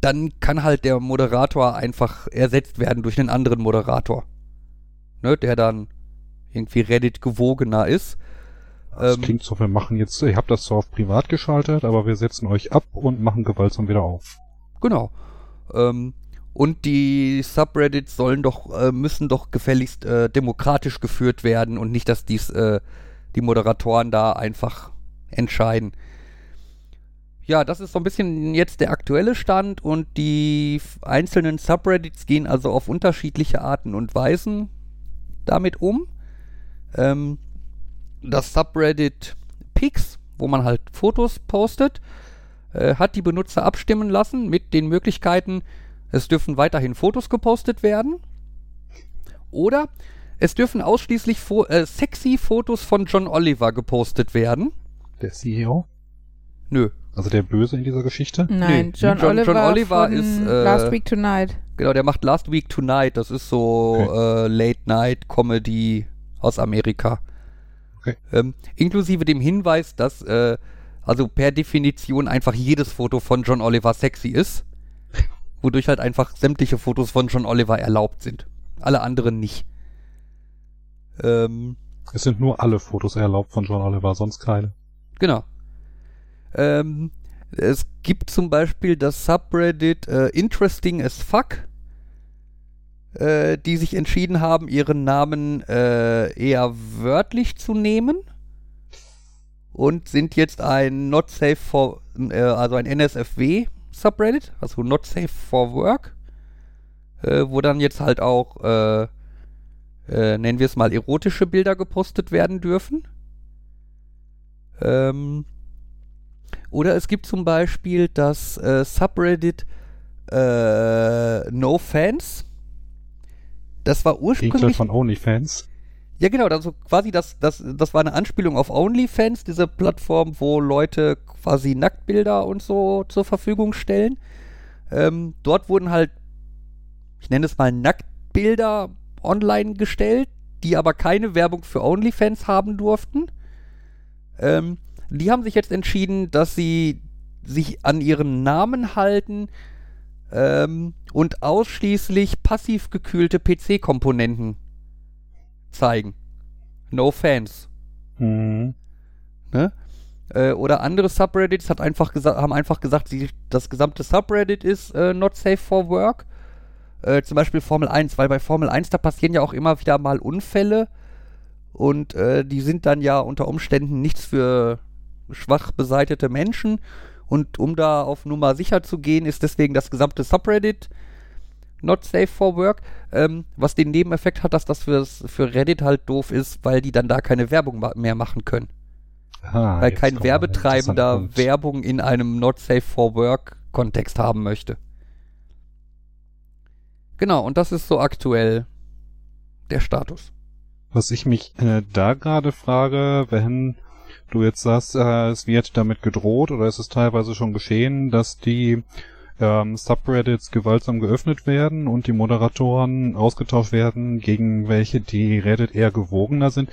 dann kann halt der Moderator einfach ersetzt werden durch einen anderen Moderator. Ne, der dann irgendwie Reddit gewogener ist. Das Ähm, klingt so, wir machen jetzt, ich habe das zwar auf privat geschaltet, aber wir setzen euch ab und machen gewaltsam wieder auf. Genau. Ähm, Und die Subreddits sollen doch, äh, müssen doch gefälligst äh, demokratisch geführt werden und nicht, dass dies äh, die Moderatoren da einfach entscheiden. Ja, das ist so ein bisschen jetzt der aktuelle Stand und die einzelnen Subreddits gehen also auf unterschiedliche Arten und Weisen damit um. Ähm, das Subreddit Pics, wo man halt Fotos postet, äh, hat die Benutzer abstimmen lassen mit den Möglichkeiten, es dürfen weiterhin Fotos gepostet werden oder es dürfen ausschließlich fo äh, sexy Fotos von John Oliver gepostet werden. Der CEO? Nö, Also der Böse in dieser Geschichte? Nein, Nee, John, John- Oliver, John Oliver von ist, äh, Last Week Tonight. Genau, der macht Last Week Tonight. Das ist so äh, Late-Night-Comedy aus Amerika. Okay. Ähm, inklusive dem Hinweis, dass äh, also per Definition einfach jedes Foto von John Oliver sexy ist. Wodurch halt einfach sämtliche Fotos von John Oliver erlaubt sind. Alle anderen nicht. Ähm, Es sind nur alle Fotos erlaubt von John Oliver, sonst keine. Genau. Ähm, es gibt zum Beispiel das Subreddit äh, Interesting as Fuck, äh, die sich entschieden haben, ihren Namen äh, eher wörtlich zu nehmen und sind jetzt ein Not Safe for, äh, also ein NSFW Subreddit, also Not Safe for Work, äh, wo dann jetzt halt auch, äh, nennen wir es mal, erotische Bilder gepostet werden dürfen. Ähm, oder es gibt zum Beispiel das äh, Subreddit äh, No Fans. Das war ursprünglich. von OnlyFans. Ja, genau, also quasi das, das, das war eine Anspielung auf OnlyFans, diese Plattform, wo Leute quasi Nacktbilder und so zur Verfügung stellen. Ähm, dort wurden halt, ich nenne es mal Nacktbilder online gestellt, die aber keine Werbung für OnlyFans haben durften. Ähm, die haben sich jetzt entschieden, dass sie sich an ihren Namen halten ähm, und ausschließlich passiv gekühlte PC-Komponenten zeigen. No Fans. Mhm. Ne? Äh, oder andere Subreddits hat einfach haben einfach gesagt, sie, das gesamte Subreddit ist äh, not safe for work. Äh, zum Beispiel Formel 1, weil bei Formel 1 da passieren ja auch immer wieder mal Unfälle und äh, die sind dann ja unter Umständen nichts für schwach beseitete Menschen. Und um da auf Nummer sicher zu gehen, ist deswegen das gesamte Subreddit not safe for work. Ähm, was den Nebeneffekt hat, dass das fürs, für Reddit halt doof ist, weil die dann da keine Werbung ma mehr machen können. Aha, weil kein Werbetreibender. Werbung in einem not safe for work Kontext haben möchte. Genau, und das ist so aktuell der Status. Was ich mich äh, da gerade frage, wenn du jetzt sagst, äh, es wird damit gedroht oder ist es teilweise schon geschehen, dass die ähm, Subreddits gewaltsam geöffnet werden und die Moderatoren ausgetauscht werden gegen welche, die Reddit eher gewogener sind.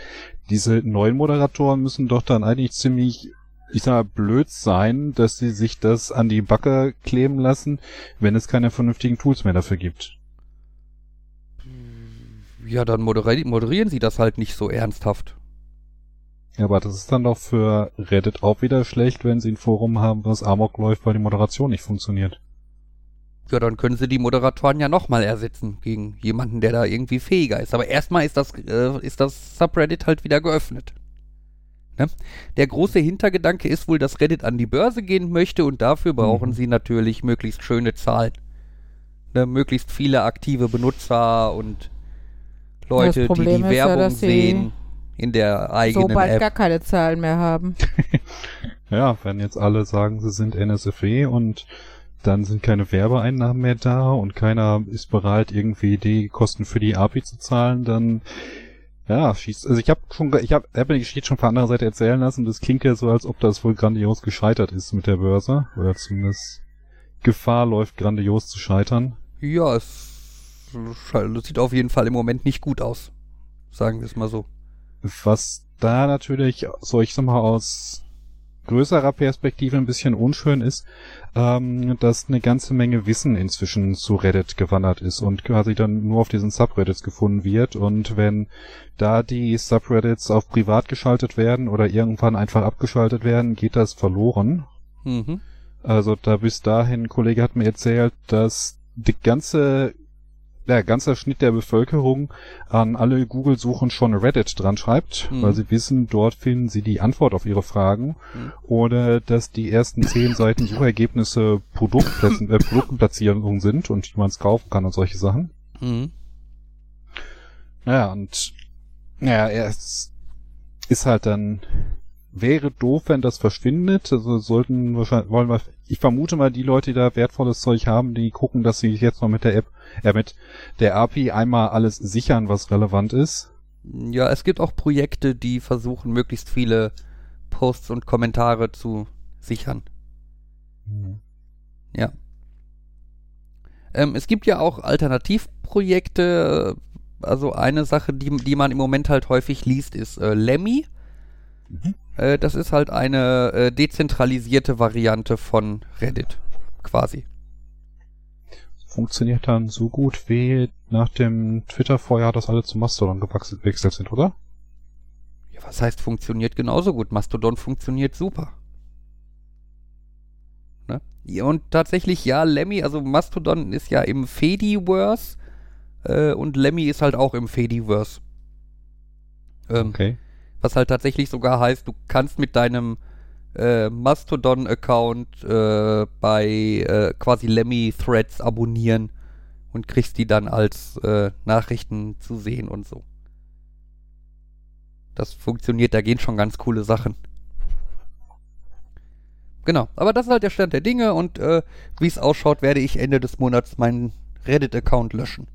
Diese neuen Moderatoren müssen doch dann eigentlich ziemlich, ich sag mal, blöd sein, dass sie sich das an die Backe kleben lassen, wenn es keine vernünftigen Tools mehr dafür gibt. Ja, dann moderi moderieren sie das halt nicht so ernsthaft. Ja, aber das ist dann doch für Reddit auch wieder schlecht, wenn sie ein Forum haben, was Amok läuft, weil die Moderation nicht funktioniert. Ja, dann können sie die Moderatoren ja nochmal ersetzen gegen jemanden, der da irgendwie fähiger ist. Aber erstmal ist das, äh, ist das Subreddit halt wieder geöffnet. Ne? Der große Hintergedanke ist wohl, dass Reddit an die Börse gehen möchte und dafür brauchen Mhm. sie natürlich möglichst schöne Zahlen. Ne? Möglichst viele aktive Benutzer und Leute, die Problem die ist ja, Werbung sie sehen in der So eigenen bald App. gar keine Zahlen mehr haben. Ja, wenn jetzt alle sagen, sie sind NSFW und dann sind keine Werbeeinnahmen mehr da und keiner ist bereit, irgendwie die Kosten für die API zu zahlen, dann ja, schießt. Also ich habe schon, ge- ich habe hab mir die Geschichte schon von anderer Seite erzählen lassen. Das klingt ja so, als ob das wohl grandios gescheitert ist mit der Börse oder zumindest Gefahr läuft, grandios zu scheitern. Ja, es sche- sieht auf jeden Fall im Moment nicht gut aus. Sagen wir es mal so. Was da natürlich, so ich sag mal, aus größerer Perspektive ein bisschen unschön ist, ähm, dass eine ganze Menge Wissen inzwischen zu Reddit gewandert ist und quasi dann nur auf diesen Subreddits gefunden wird. Und wenn da die Subreddits auf privat geschaltet werden oder irgendwann einfach abgeschaltet werden, geht das verloren. Mhm. Also da bis dahin, ein Kollege hat mir erzählt, dass die ganze der ganze Schnitt der Bevölkerung an alle Google-Suchen schon Reddit dran schreibt, Mhm. weil sie wissen, dort finden sie die Antwort auf ihre Fragen. Mhm. Oder dass die ersten zehn Seiten Suchergebnisse Produktplätzen, äh, Produktplatzierungen sind und wie man es kaufen kann und solche Sachen. Mhm. Naja, und naja, es ist halt dann wäre doof, wenn das verschwindet. Also sollten wahrscheinlich wollen wir ich vermute mal, die Leute, die da wertvolles Zeug haben, die gucken, dass sie jetzt noch mit der App, äh, mit der API einmal alles sichern, was relevant ist. Ja, es gibt auch Projekte, die versuchen, möglichst viele Posts und Kommentare zu sichern. Ja. Ähm, es gibt ja auch Alternativprojekte. äh, Also eine Sache, die, die man im Moment halt häufig liest, ist äh, Lemmy. Mhm. Äh, das ist halt eine äh, dezentralisierte Variante von Reddit, quasi. Funktioniert dann so gut wie nach dem Twitter-Feuer, dass alle zu Mastodon gewechselt sind, oder? Ja, was heißt funktioniert genauso gut? Mastodon funktioniert super. Ne? Und tatsächlich, ja, Lemmy, also Mastodon ist ja im Fediverse äh, und Lemmy ist halt auch im Fediverse. Ähm, Okay. Was halt tatsächlich sogar heißt, du kannst mit deinem äh, Mastodon-Account äh, bei äh, quasi Lemmy-Threads abonnieren und kriegst die dann als äh, Nachrichten zu sehen und so. Das funktioniert, da gehen schon ganz coole Sachen. Genau, aber das ist halt der Stand der Dinge und äh, wie es ausschaut, werde ich Ende des Monats meinen Reddit-Account löschen.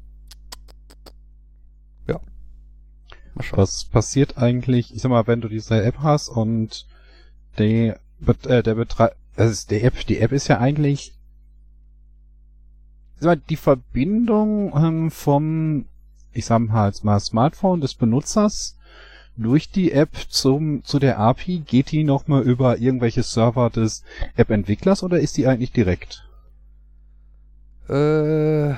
Ja. Mal schauen. Was passiert eigentlich, ich sag mal, wenn du diese App hast und die, äh, der Betreib, das ist die App, die App ist ja eigentlich, die Verbindung ähm, vom, ich sag mal Smartphone des Benutzers durch die App zum, zu der API, geht die nochmal über irgendwelche Server des App-Entwicklers oder ist die eigentlich direkt? Äh,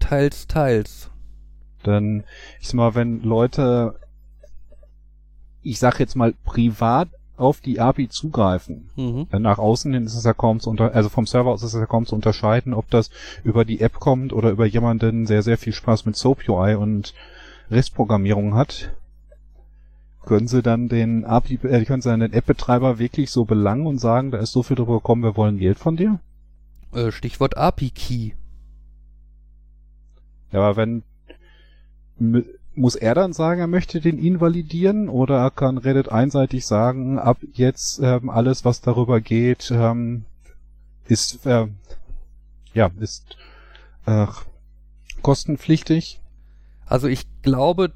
teils, teils. Denn ich sag mal, wenn Leute, ich sag jetzt mal privat auf die API zugreifen, Mhm. nach außen hin ist es ja kaum zu unter, also vom Server aus ist es ja kaum zu unterscheiden, ob das über die App kommt oder über jemanden, der sehr viel Spaß mit Soap UI und REST-Programmierung hat. Können Sie dann den API, äh, können Sie dann den App-Betreiber wirklich so belangen und sagen, da ist so viel drüber gekommen, wir wollen Geld von dir? Äh, Stichwort API-Key. Ja, aber wenn muss er dann sagen, er möchte den invalidieren? Oder kann Reddit einseitig sagen, ab jetzt ähm, alles, was darüber geht, ähm, ist äh, ja ist äh, kostenpflichtig. Also ich glaube,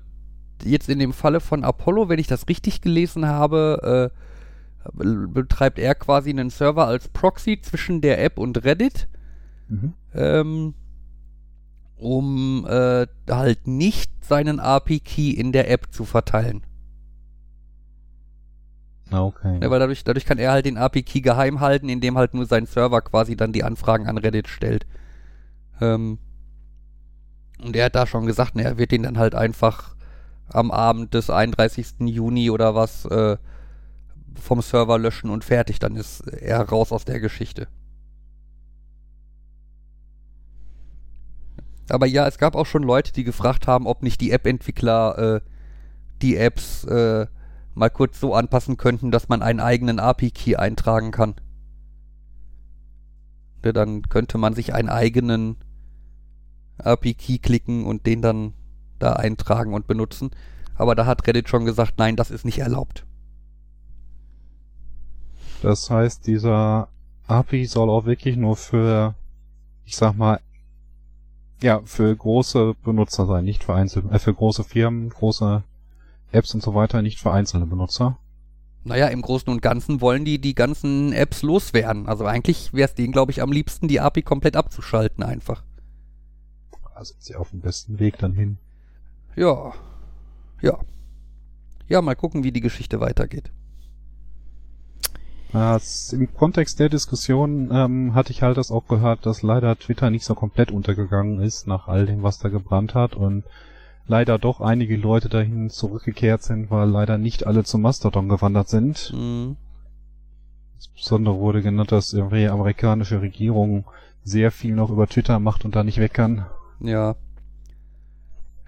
jetzt in dem Falle von Apollo, wenn ich das richtig gelesen habe, äh, be- betreibt er quasi einen Server als Proxy zwischen der App und Reddit, ähm, um äh, halt nicht seinen API-Key in der App zu verteilen. Okay. Ja, weil dadurch, dadurch kann er halt den API-Key geheim halten, indem halt nur sein Server quasi dann die Anfragen an Reddit stellt. Ähm, und er hat da schon gesagt, ne, er wird den dann halt einfach am Abend des 31. Juni oder was äh, vom Server löschen und fertig. Dann ist er raus aus der Geschichte. Aber ja, es gab auch schon Leute, die gefragt haben, ob nicht die App-Entwickler äh, die Apps äh, mal kurz so anpassen könnten, dass man einen eigenen API-Key eintragen kann. Ja, dann könnte man sich einen eigenen API-Key klicken und den dann da eintragen und benutzen. Aber da hat Reddit schon gesagt, nein, das ist nicht erlaubt. Das heißt, dieser API soll auch wirklich nur für, ich sag mal, ja, für große Benutzer sein, nicht für einzelne, äh, für große Firmen, große Apps und so weiter, nicht für einzelne Benutzer. Naja, im Großen und Ganzen wollen die die ganzen Apps loswerden. Also eigentlich wäre es denen, glaube ich, am liebsten, die API komplett abzuschalten einfach. Also ist ja auf dem besten Weg dann hin. Ja. Ja. Ja, mal gucken, wie die Geschichte weitergeht. Das, Im Kontext der Diskussion ähm, hatte ich halt das auch gehört, dass leider Twitter nicht so komplett untergegangen ist nach all dem, was da gebrannt hat und leider doch einige Leute dahin zurückgekehrt sind, weil leider nicht alle zum Mastodon gewandert sind. Mhm. Insbesondere wurde genannt, dass irgendwie die amerikanische Regierung sehr viel noch über Twitter macht und da nicht weg kann. Ja.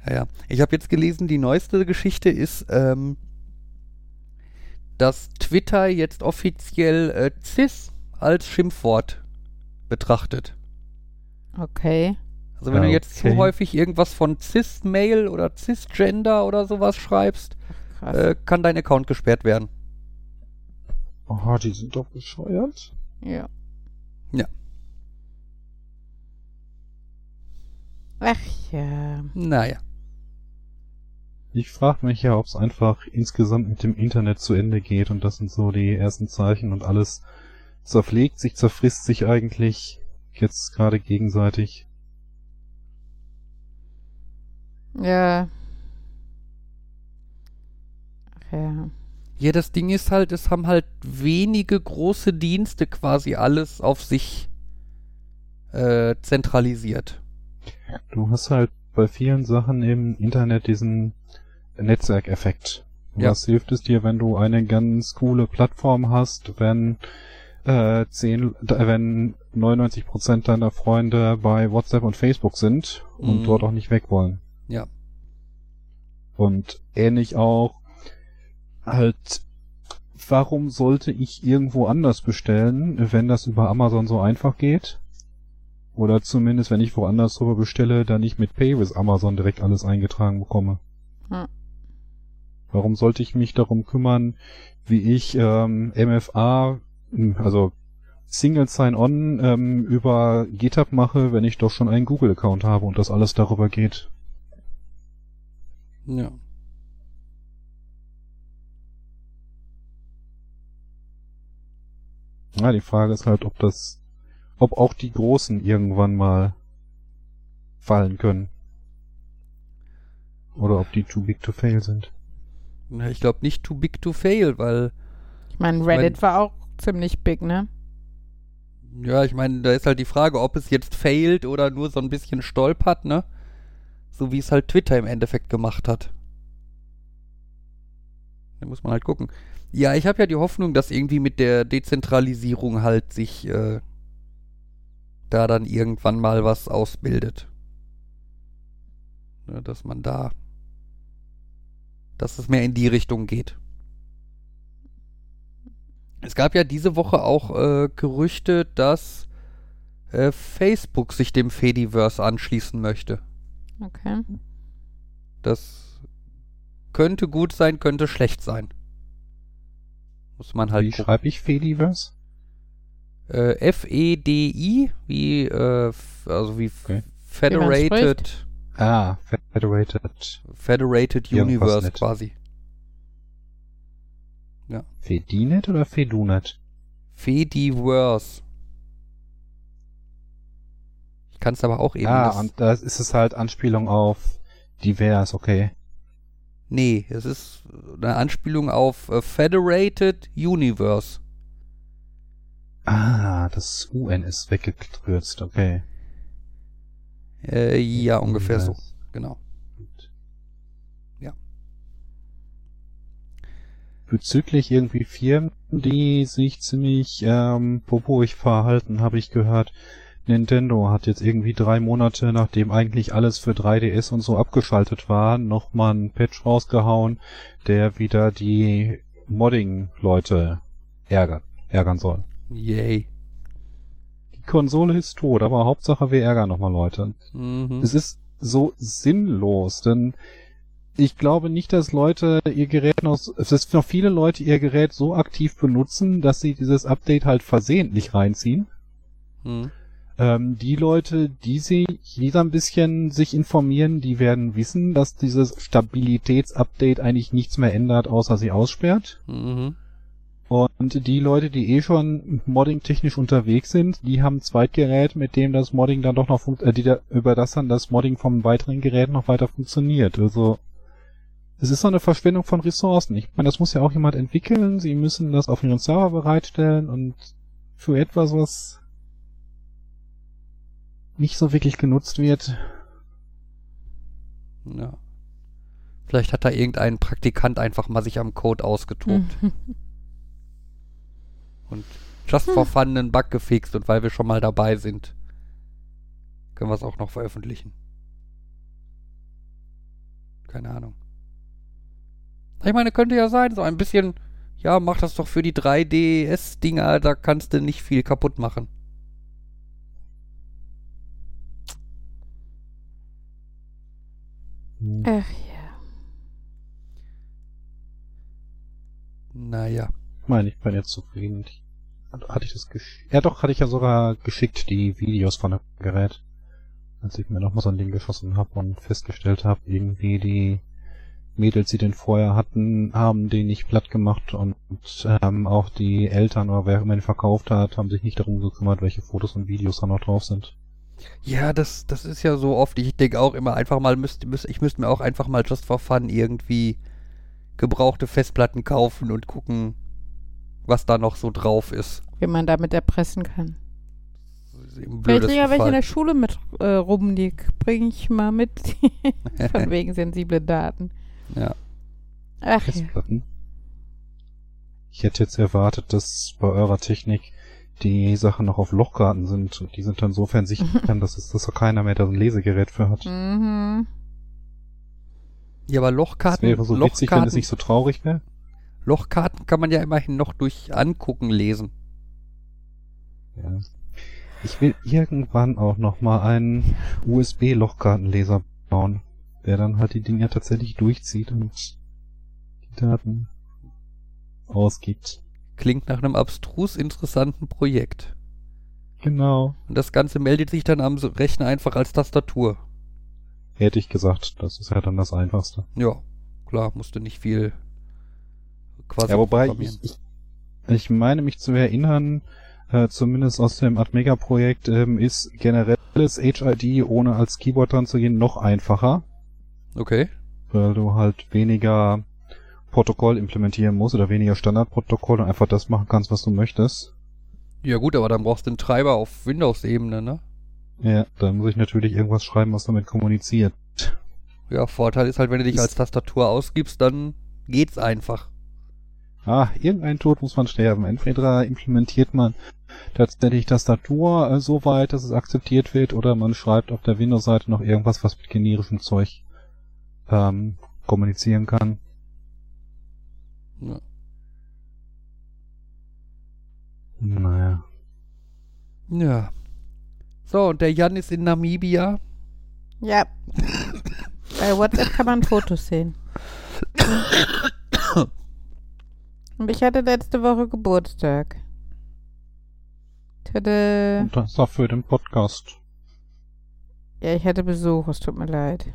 Ja, ja. Ich habe jetzt gelesen, die neueste Geschichte ist, ähm, dass Twitter jetzt offiziell äh, CIS als Schimpfwort betrachtet. Okay. Also wenn du jetzt zu häufig irgendwas von Cis-Mail oder Cisgender oder sowas schreibst, Krass. äh, kann dein Account gesperrt werden. Oh, die sind doch bescheuert. ja. Ja. Ach ja. Naja. Ich frage mich ja, ob es einfach insgesamt mit dem Internet zu Ende geht und das sind so die ersten Zeichen und alles zerpflegt sich, zerfrisst sich eigentlich jetzt gerade gegenseitig. Ja. Ach ja. Ja, das Ding ist halt, es haben halt wenige große Dienste quasi alles auf sich äh, zentralisiert. Du hast halt bei vielen Sachen im Internet diesen Netzwerkeffekt. Ja. Was hilft es dir, wenn du eine ganz coole Plattform hast, wenn äh, 10, da- wenn 99% deiner Freunde bei WhatsApp und Facebook sind und Mhm. dort auch nicht weg wollen? Ja. Und ähnlich auch halt, warum sollte ich irgendwo anders bestellen, wenn das über Amazon so einfach geht? Oder zumindest, wenn ich woanders drüber bestelle, dann nicht mit Pay with Amazon direkt alles eingetragen bekomme. Hm. Warum sollte ich mich darum kümmern, wie ich ähm, MFA, m, also Single Sign-On ähm, über GitHub mache, wenn ich doch schon einen Google-Account habe und das alles darüber geht? Ja. Ja, die Frage ist halt, ob das, ob auch die Großen irgendwann mal fallen können. Oder ob die too big to fail sind. Na, Ich glaube nicht too big to fail, weil, Ich meine, Reddit war auch ziemlich big, ne? ja, ich meine, da ist halt die Frage, ob es jetzt failt oder nur so ein bisschen stolpert, ne? So wie es halt Twitter im Endeffekt gemacht hat. Da muss man halt gucken. Ja, ich habe ja die Hoffnung, dass irgendwie mit der Dezentralisierung halt sich äh, da dann irgendwann mal was ausbildet. Ne, dass man da, dass es mehr in die Richtung geht. Es gab ja diese Woche auch äh, Gerüchte, dass äh, Facebook sich dem Fediverse anschließen möchte. Okay. Das könnte gut sein, könnte schlecht sein. Muss man halt Wie gucken. schreibe ich Fediverse? Äh, F-E-D-I, wie, äh, also wie Okay. Federated, Ah, Federated. Federated Universe quasi. Fedinet oder Fedunet? Fediverse. Ich kann es aber auch eben. ah, und da ist es halt Anspielung auf divers, okay. nee, es ist eine Anspielung auf äh, Federated Universe. Ah, das UN ist weggekürzt, okay. Äh, ja, ungefähr so. Genau. Ja. Bezüglich irgendwie Firmen, die sich ziemlich ähm, popoig verhalten, habe ich gehört. Nintendo hat jetzt irgendwie drei Monate, nachdem eigentlich alles für 3DS und so abgeschaltet war, nochmal einen Patch rausgehauen, der wieder die Modding-Leute ärgert, ärgern soll. Yay. Konsole ist tot, aber Hauptsache wir ärgern nochmal Leute. Mhm. Es ist so sinnlos, denn ich glaube nicht, dass Leute ihr Gerät noch, ist noch viele Leute ihr Gerät so aktiv benutzen, dass sie dieses Update halt versehentlich reinziehen. Mhm. Ähm, die Leute, die sie, die da ein bisschen sich informieren, die werden wissen, dass dieses Stabilitätsupdate eigentlich nichts mehr ändert, außer sie aussperrt. Mhm. Und die Leute, die eh schon modding-technisch unterwegs sind, die haben ein Zweitgerät, mit dem das Modding dann doch noch funkt, äh, die da, über das dann das Modding vom weiteren Gerät noch weiter funktioniert. Also es ist so eine Verschwendung von Ressourcen. Ich meine, das muss ja auch jemand entwickeln. Sie müssen das auf ihren Server bereitstellen und für etwas, was nicht so wirklich genutzt wird. Ja. Vielleicht hat da irgendein Praktikant einfach mal sich am Code ausgetobt. und just for fun einen Bug gefixt und weil wir schon mal dabei sind, Können wir es auch noch veröffentlichen. Keine Ahnung. Ich meine, könnte ja sein, so ein bisschen, ja, mach das doch für die 3DS-Dinger, da kannst du nicht viel kaputt machen. Ach ja. Naja. Ich meine, ich bin jetzt zufrieden. Ich- Hatte ich das geschickt? Ja doch, hatte ich ja sogar geschickt, die Videos von dem Gerät. Als ich mir nochmal so ein Ding geschossen habe und festgestellt habe, irgendwie die Mädels, die den vorher hatten, haben den nicht platt gemacht und ähm, auch die Eltern oder wer immer den verkauft hat, haben sich nicht darum gekümmert, welche Fotos und Videos da noch drauf sind. Ja, das, das ist ja so oft. Ich denke auch immer einfach mal, müsst, müsst, ich müsste mir auch einfach mal just for fun irgendwie gebrauchte Festplatten kaufen und gucken, was da noch so drauf ist. Wie man damit erpressen kann. Vielleicht kriegen ja welche in der Schule mit äh, rum, die bringe ich mal mit. Von wegen sensible Daten. Ja. Ach ja. Ich hätte jetzt erwartet, dass bei eurer Technik die Sachen noch auf Lochkarten sind. Und die sind dann insofern sicher, dass es dass da keiner mehr da so ein Lesegerät für hat. Mhm. Ja, aber Das Lochkarten, wäre so witzig, wenn Lochkarten, es nicht so traurig wäre. Lochkarten kann man ja immerhin noch durch Angucken lesen. Ja. Ich will irgendwann auch noch mal einen USB-Lochkartenleser bauen, der dann halt die Dinger tatsächlich durchzieht und die Daten ausgibt. Klingt nach einem abstrus interessanten Projekt. Genau. Und das Ganze meldet sich dann am Rechner einfach als Tastatur. Hätte ich gesagt, das ist ja dann das Einfachste. Ja, klar, musste nicht viel quasi Ja, wobei ich, ich, ich meine mich zu erinnern, äh, zumindest aus dem Admega-Projekt, ähm, ist generelles HID ohne als Keyboard dran zu gehen noch einfacher, Okay. weil du halt weniger Protokoll implementieren musst oder weniger Standardprotokoll und einfach das machen kannst, was du möchtest. Ja gut, aber dann brauchst du einen Treiber auf Windows-Ebene, ne? Ja, dann muss ich natürlich irgendwas schreiben, was damit kommuniziert. Ja, Vorteil ist halt, wenn du dich Ist- als Tastatur ausgibst, dann geht's einfach. Ah, irgendein Tod muss man sterben. Entweder implementiert man tatsächlich Tastatur äh, so weit, dass es akzeptiert wird, oder man schreibt auf der Windows-Seite noch irgendwas, was mit generischem Zeug ähm, kommunizieren kann. Ja. Naja. ja. So, und der Jan ist in Namibia. Ja. Bei WhatsApp kann man Fotos sehen. Und ich hatte letzte Woche Geburtstag. Hatte, Und das war für den Podcast. ja, ich hatte Besuch, es tut mir leid.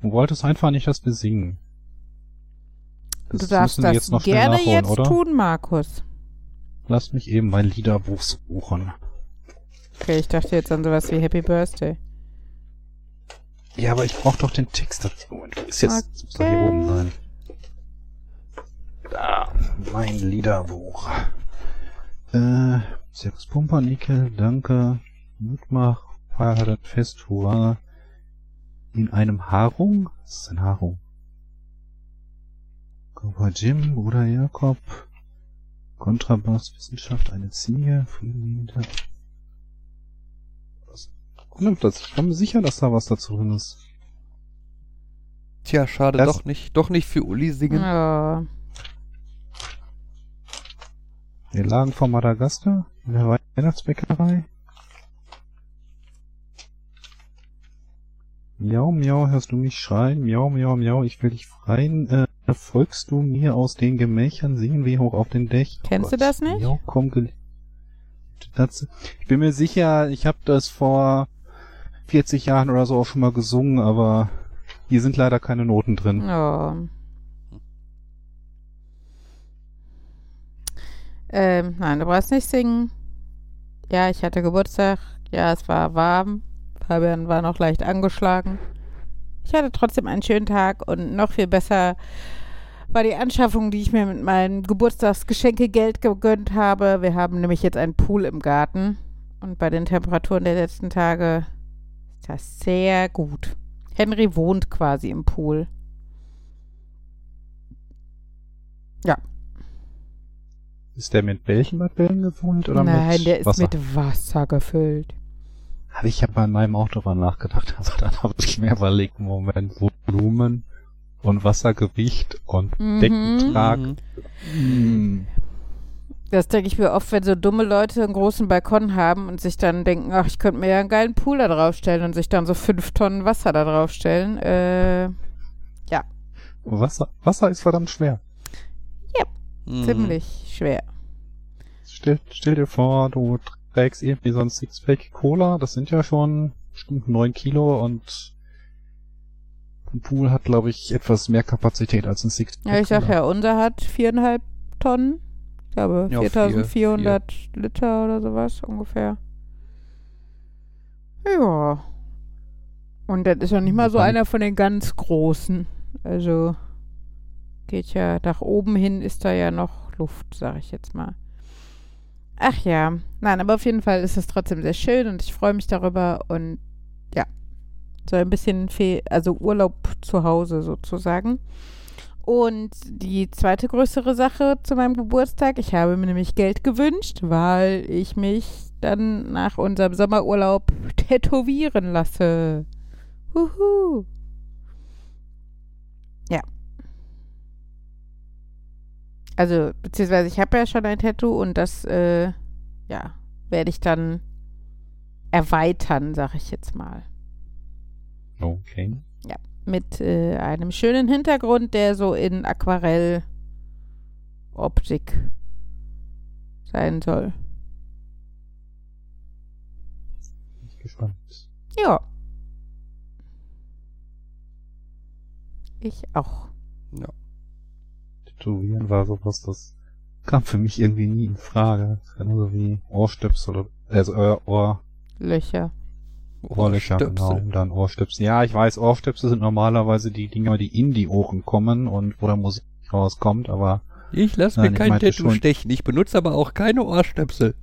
Du wolltest einfach nicht, dass wir singen. Das du darfst das jetzt gerne jetzt oder? tun, Markus. Lass mich eben mein Liederbuch suchen. Okay, ich dachte jetzt an sowas wie Happy Birthday. Ja, aber ich brauche doch den Text dazu. Und Ist jetzt Okay. da hier oben sein. Da, mein Liederbuch. Äh, Sechs Pumpernickel, danke. Mutmach, feiert Fest, hurra. In einem Harung? Was ist ein Harung? Opa Jim, Bruder Jakob. Kontrabass, Wissenschaft, eine Ziege, nimmt das? Ich bin mir sicher, dass da was dazu drin ist. Tja, schade, Das- doch nicht. Doch nicht für Uli singen. Oh. Wir lagen vor Madagaskar in der Weihnachtsbäckerei. Miau, miau, hörst du mich schreien? Miau, miau, miau, ich will dich freien. Äh, folgst du mir aus den Gemächern? Singen wir hoch auf den Dächern? Kennst du das nicht? Miau, komm, das, ich bin mir sicher, ich habe das vor 40 Jahren oder so auch schon mal gesungen, aber hier sind leider keine Noten drin. Oh. Ähm, nein, du brauchst nicht singen. Ja, ich hatte Geburtstag. Ja, es war warm. Fabian war noch leicht angeschlagen. Ich hatte trotzdem einen schönen Tag und noch viel besser war die Anschaffung, die ich mir mit meinem Geburtstagsgeschenkegeld gegönnt habe. Wir haben nämlich jetzt einen Pool im Garten und bei den Temperaturen der letzten Tage ist das sehr gut. Henry wohnt quasi im Pool. Ist der mit Bällchenbadbällen gefüllt oder Nein, mit der ist Wasser? mit Wasser gefüllt. Habe ich ja bei meinem auch drüber nachgedacht, aber dann habe ich mir überlegt, Moment, Volumen und Wassergewicht und Mhm. Deckentrag. Mhm. Hm. Das denke ich mir oft, wenn so dumme Leute einen großen Balkon haben und sich dann denken, ach, ich könnte mir ja einen geilen Pool da draufstellen und sich dann so fünf Tonnen Wasser da draufstellen. Äh, Wasser, Wasser ist verdammt schwer. Mhm. ziemlich schwer. Stell, stell dir vor, du trägst irgendwie so ein Sixpack Cola, das sind ja schon bestimmt neun Kilo und ein Pool hat, glaube ich, etwas mehr Kapazität als ein Sixpack Ja, ich sag ja, unser hat viereinhalb Tonnen. Ich glaube, Ja, 4400 Liter oder sowas ungefähr. Ja. Und das ist ja nicht mal so einer von den ganz großen. Also geht ja nach oben hin ist da ja noch Luft, sag ich jetzt mal. Ach ja, nein, aber auf jeden Fall ist es trotzdem sehr schön und ich freue mich darüber und ja, so ein bisschen Fe also Urlaub zu Hause sozusagen. Und die zweite größere Sache zu meinem Geburtstag, ich habe mir nämlich Geld gewünscht, weil ich mich dann nach unserem Sommerurlaub tätowieren lasse. Huhu. Also, beziehungsweise ich habe ja schon ein Tattoo und das, äh, ja, werde ich dann erweitern, sag ich jetzt mal Okay. mit äh, einem schönen Hintergrund, der so in Aquarell-Optik sein soll. Bin ich gespannt. Ja. Ich auch. Tätowieren war sowas, das kam für mich irgendwie nie in Frage. Das ist genauso wie Ohrstöpsel oder, also äh, Ohr, Löcher. Ohrlöcher, genau, Ohrstöpsel. und dann Ohrstöpsel. Ja, ich weiß, Ohrstöpsel sind normalerweise die Dinger, die in die Ohren kommen und wo da Musik rauskommt, aber Ich lasse mir kein Tattoo schon- stechen. Ich benutze aber auch keine Ohrstöpsel.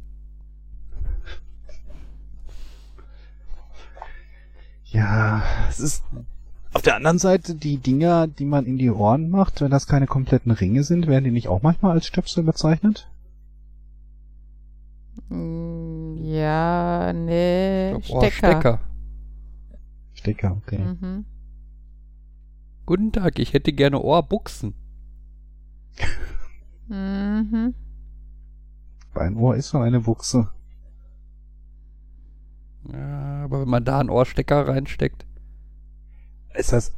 ja, es ist auf der anderen Seite die Dinger, die man in die Ohren macht, wenn das keine kompletten Ringe sind, werden die nicht auch manchmal als Stöpsel bezeichnet? Mm, Ja, nee. Ich glaub, Stecker. Ohrstecker. Stecker, okay. Mhm. Guten Tag, ich hätte gerne Ohrbuchsen. Mhm. Ein Ohr ist so eine Buchse. Ja, aber wenn man da einen Ohrstecker reinsteckt. Ist das,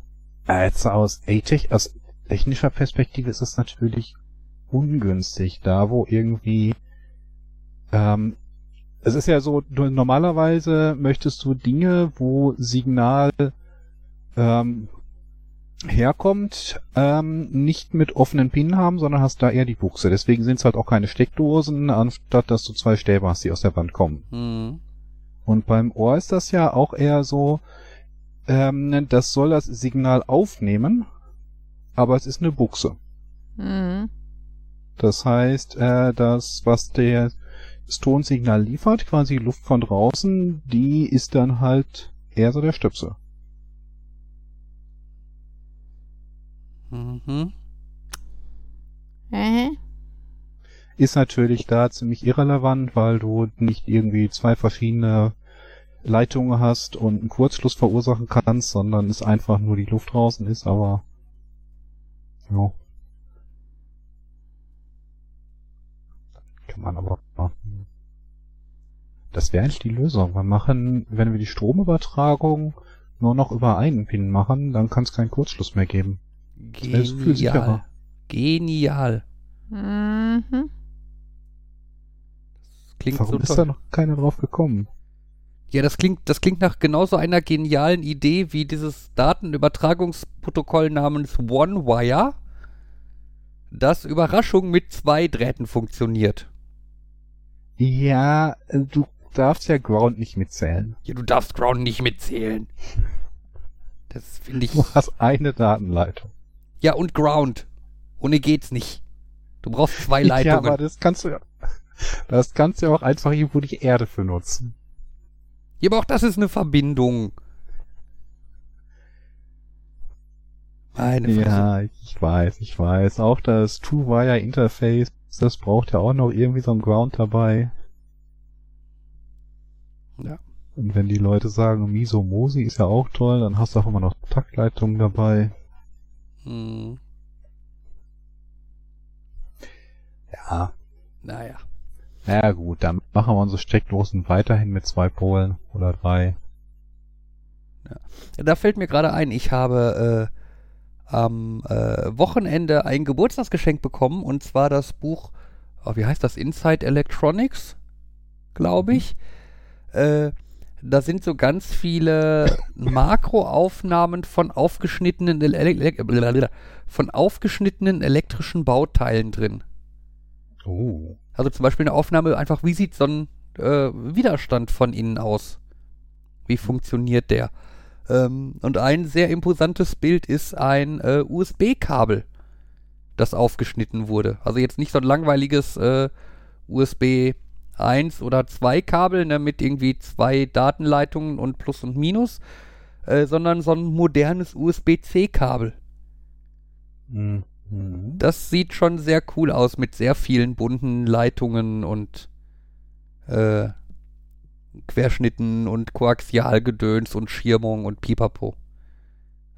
jetzt aus, aus technischer Perspektive ist das natürlich ungünstig, da wo irgendwie, ähm, es ist ja so, du, normalerweise möchtest du Dinge, wo Signal ähm, herkommt, ähm, nicht mit offenen Pinnen haben, sondern hast da eher die Buchse. Deswegen sind es halt auch keine Steckdosen, anstatt dass du zwei Stäbe hast, die aus der Wand kommen. Hm. Und beim Ohr ist das ja auch eher so, ähm, das soll das Signal aufnehmen, aber es ist eine Buchse. Mhm. Das heißt, äh, das, was der das Tonsignal liefert, quasi Luft von draußen, die ist dann halt eher so der Stöpsel. Mhm. Äh. Ist natürlich da ziemlich irrelevant, weil du nicht irgendwie zwei verschiedene Leitungen hast und einen Kurzschluss verursachen kannst, sondern es einfach nur die Luft draußen ist, aber ja. Kann man aber machen. Das wäre eigentlich die Lösung. Wir machen, wenn wir die Stromübertragung nur noch über einen Pin machen, dann kann es keinen Kurzschluss mehr geben. Genial. Genial. Mhm. Das klingt Warum so ist toll. da noch keiner drauf gekommen? Ja, das klingt, das klingt nach genauso einer genialen Idee wie dieses Datenübertragungsprotokoll namens OneWire, das Überraschung mit zwei Drähten funktioniert. Ja, du darfst ja Ground nicht mitzählen. Ja, du darfst Ground nicht mitzählen. Das finde ich. Du hast eine Datenleitung. Ja, und Ground. Ohne geht's nicht. Du brauchst zwei Ja, Leitungen. aber das kannst du ja. Das kannst du ja auch einfach irgendwo die Erde für nutzen. Ja, aber auch das ist eine Verbindung. Meine Fresse. Ja, ich weiß, ich weiß. Auch das Two-Wire-Interface, das braucht ja auch noch irgendwie so ein Ground dabei. Und wenn die Leute sagen, Miso Mosi ist ja auch toll, dann hast du auch immer noch Taktleitung dabei. Hm, Ja. naja. Na gut, dann machen wir unsere Steckdosen weiterhin mit zwei Polen oder drei. Da fällt mir gerade ein, ich habe äh, am äh, Wochenende ein Geburtstagsgeschenk bekommen und zwar das Buch, oh, wie heißt das, Inside Electronics, glaube ich. Äh, da sind so ganz viele Makroaufnahmen von aufgeschnittenen, ele von aufgeschnittenen elektrischen Bauteilen drin. Oh. Also zum Beispiel eine Aufnahme einfach, wie sieht so ein äh, Widerstand von innen aus? Wie funktioniert der? Ähm, und ein sehr imposantes Bild ist ein äh, USB-Kabel, das aufgeschnitten wurde. Also jetzt nicht so ein langweiliges äh, USB 1 oder 2 Kabel ne, mit irgendwie zwei Datenleitungen und Plus und Minus, äh, sondern so ein modernes USB-C-Kabel. Mhm. Das sieht schon sehr cool aus mit sehr vielen bunten Leitungen und äh, Querschnitten und Koaxialgedöns und Schirmung und Pipapo.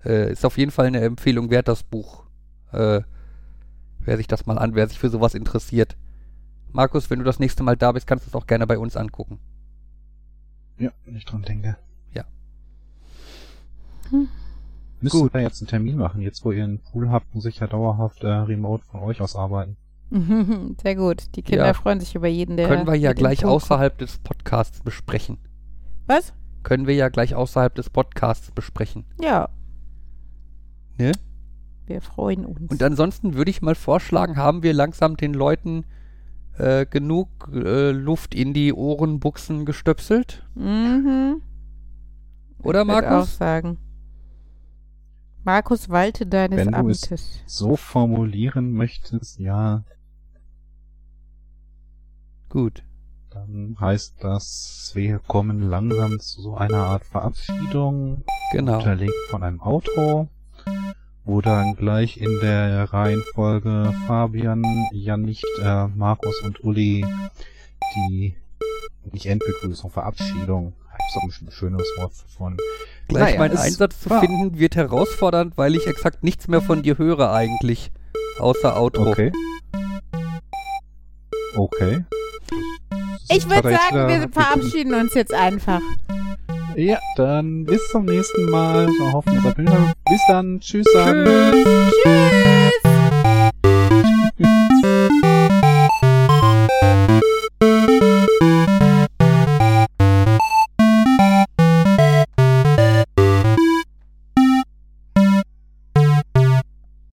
Äh, ist auf jeden Fall eine Empfehlung wert, das Buch. Äh, wer sich das mal an, wer sich für sowas interessiert. Markus, wenn du das nächste Mal da bist, kannst du es auch gerne bei uns angucken. Ja, wenn ich dran denke. Ja. Müsst Gut. ihr jetzt einen Termin machen? Jetzt, wo ihr einen Pool habt, muss ich ja dauerhaft äh, remote von euch aus arbeiten. Sehr gut. Die Kinder Ja. freuen sich über jeden, der. Können wir ja gleich außerhalb des Podcasts besprechen. Was? Können wir ja gleich außerhalb des Podcasts besprechen. Ja. Ne? Wir freuen uns. Und ansonsten würde ich mal vorschlagen, haben wir langsam den Leuten äh, genug äh, Luft in die Ohrenbuchsen gestöpselt? mhm. Oder, ich würd auch Markus? sagen. Markus, walte deines Wenn du es- Amtes. So formulieren möchtest, ja, Gut. dann heißt das, wir kommen langsam zu so einer Art Verabschiedung, Genau. unterlegt von einem Outro, wo dann gleich in der Reihenfolge Fabian, Jan nicht, äh, Markus und Uli die nicht Endbegrüßung, Verabschiedung. So ein schönes Wort von. Gleich Naja, mein es Einsatz zu war- finden wird herausfordernd, weil ich exakt nichts mehr von dir höre eigentlich. Außer Outro. Okay. Okay. Ich würde sagen, wir verabschieden uns jetzt einfach. Ja, dann bis zum nächsten Mal. Wir hoffen, ihr seid Bis dann. Tschüss. Dann. Tschüss. Tschüss.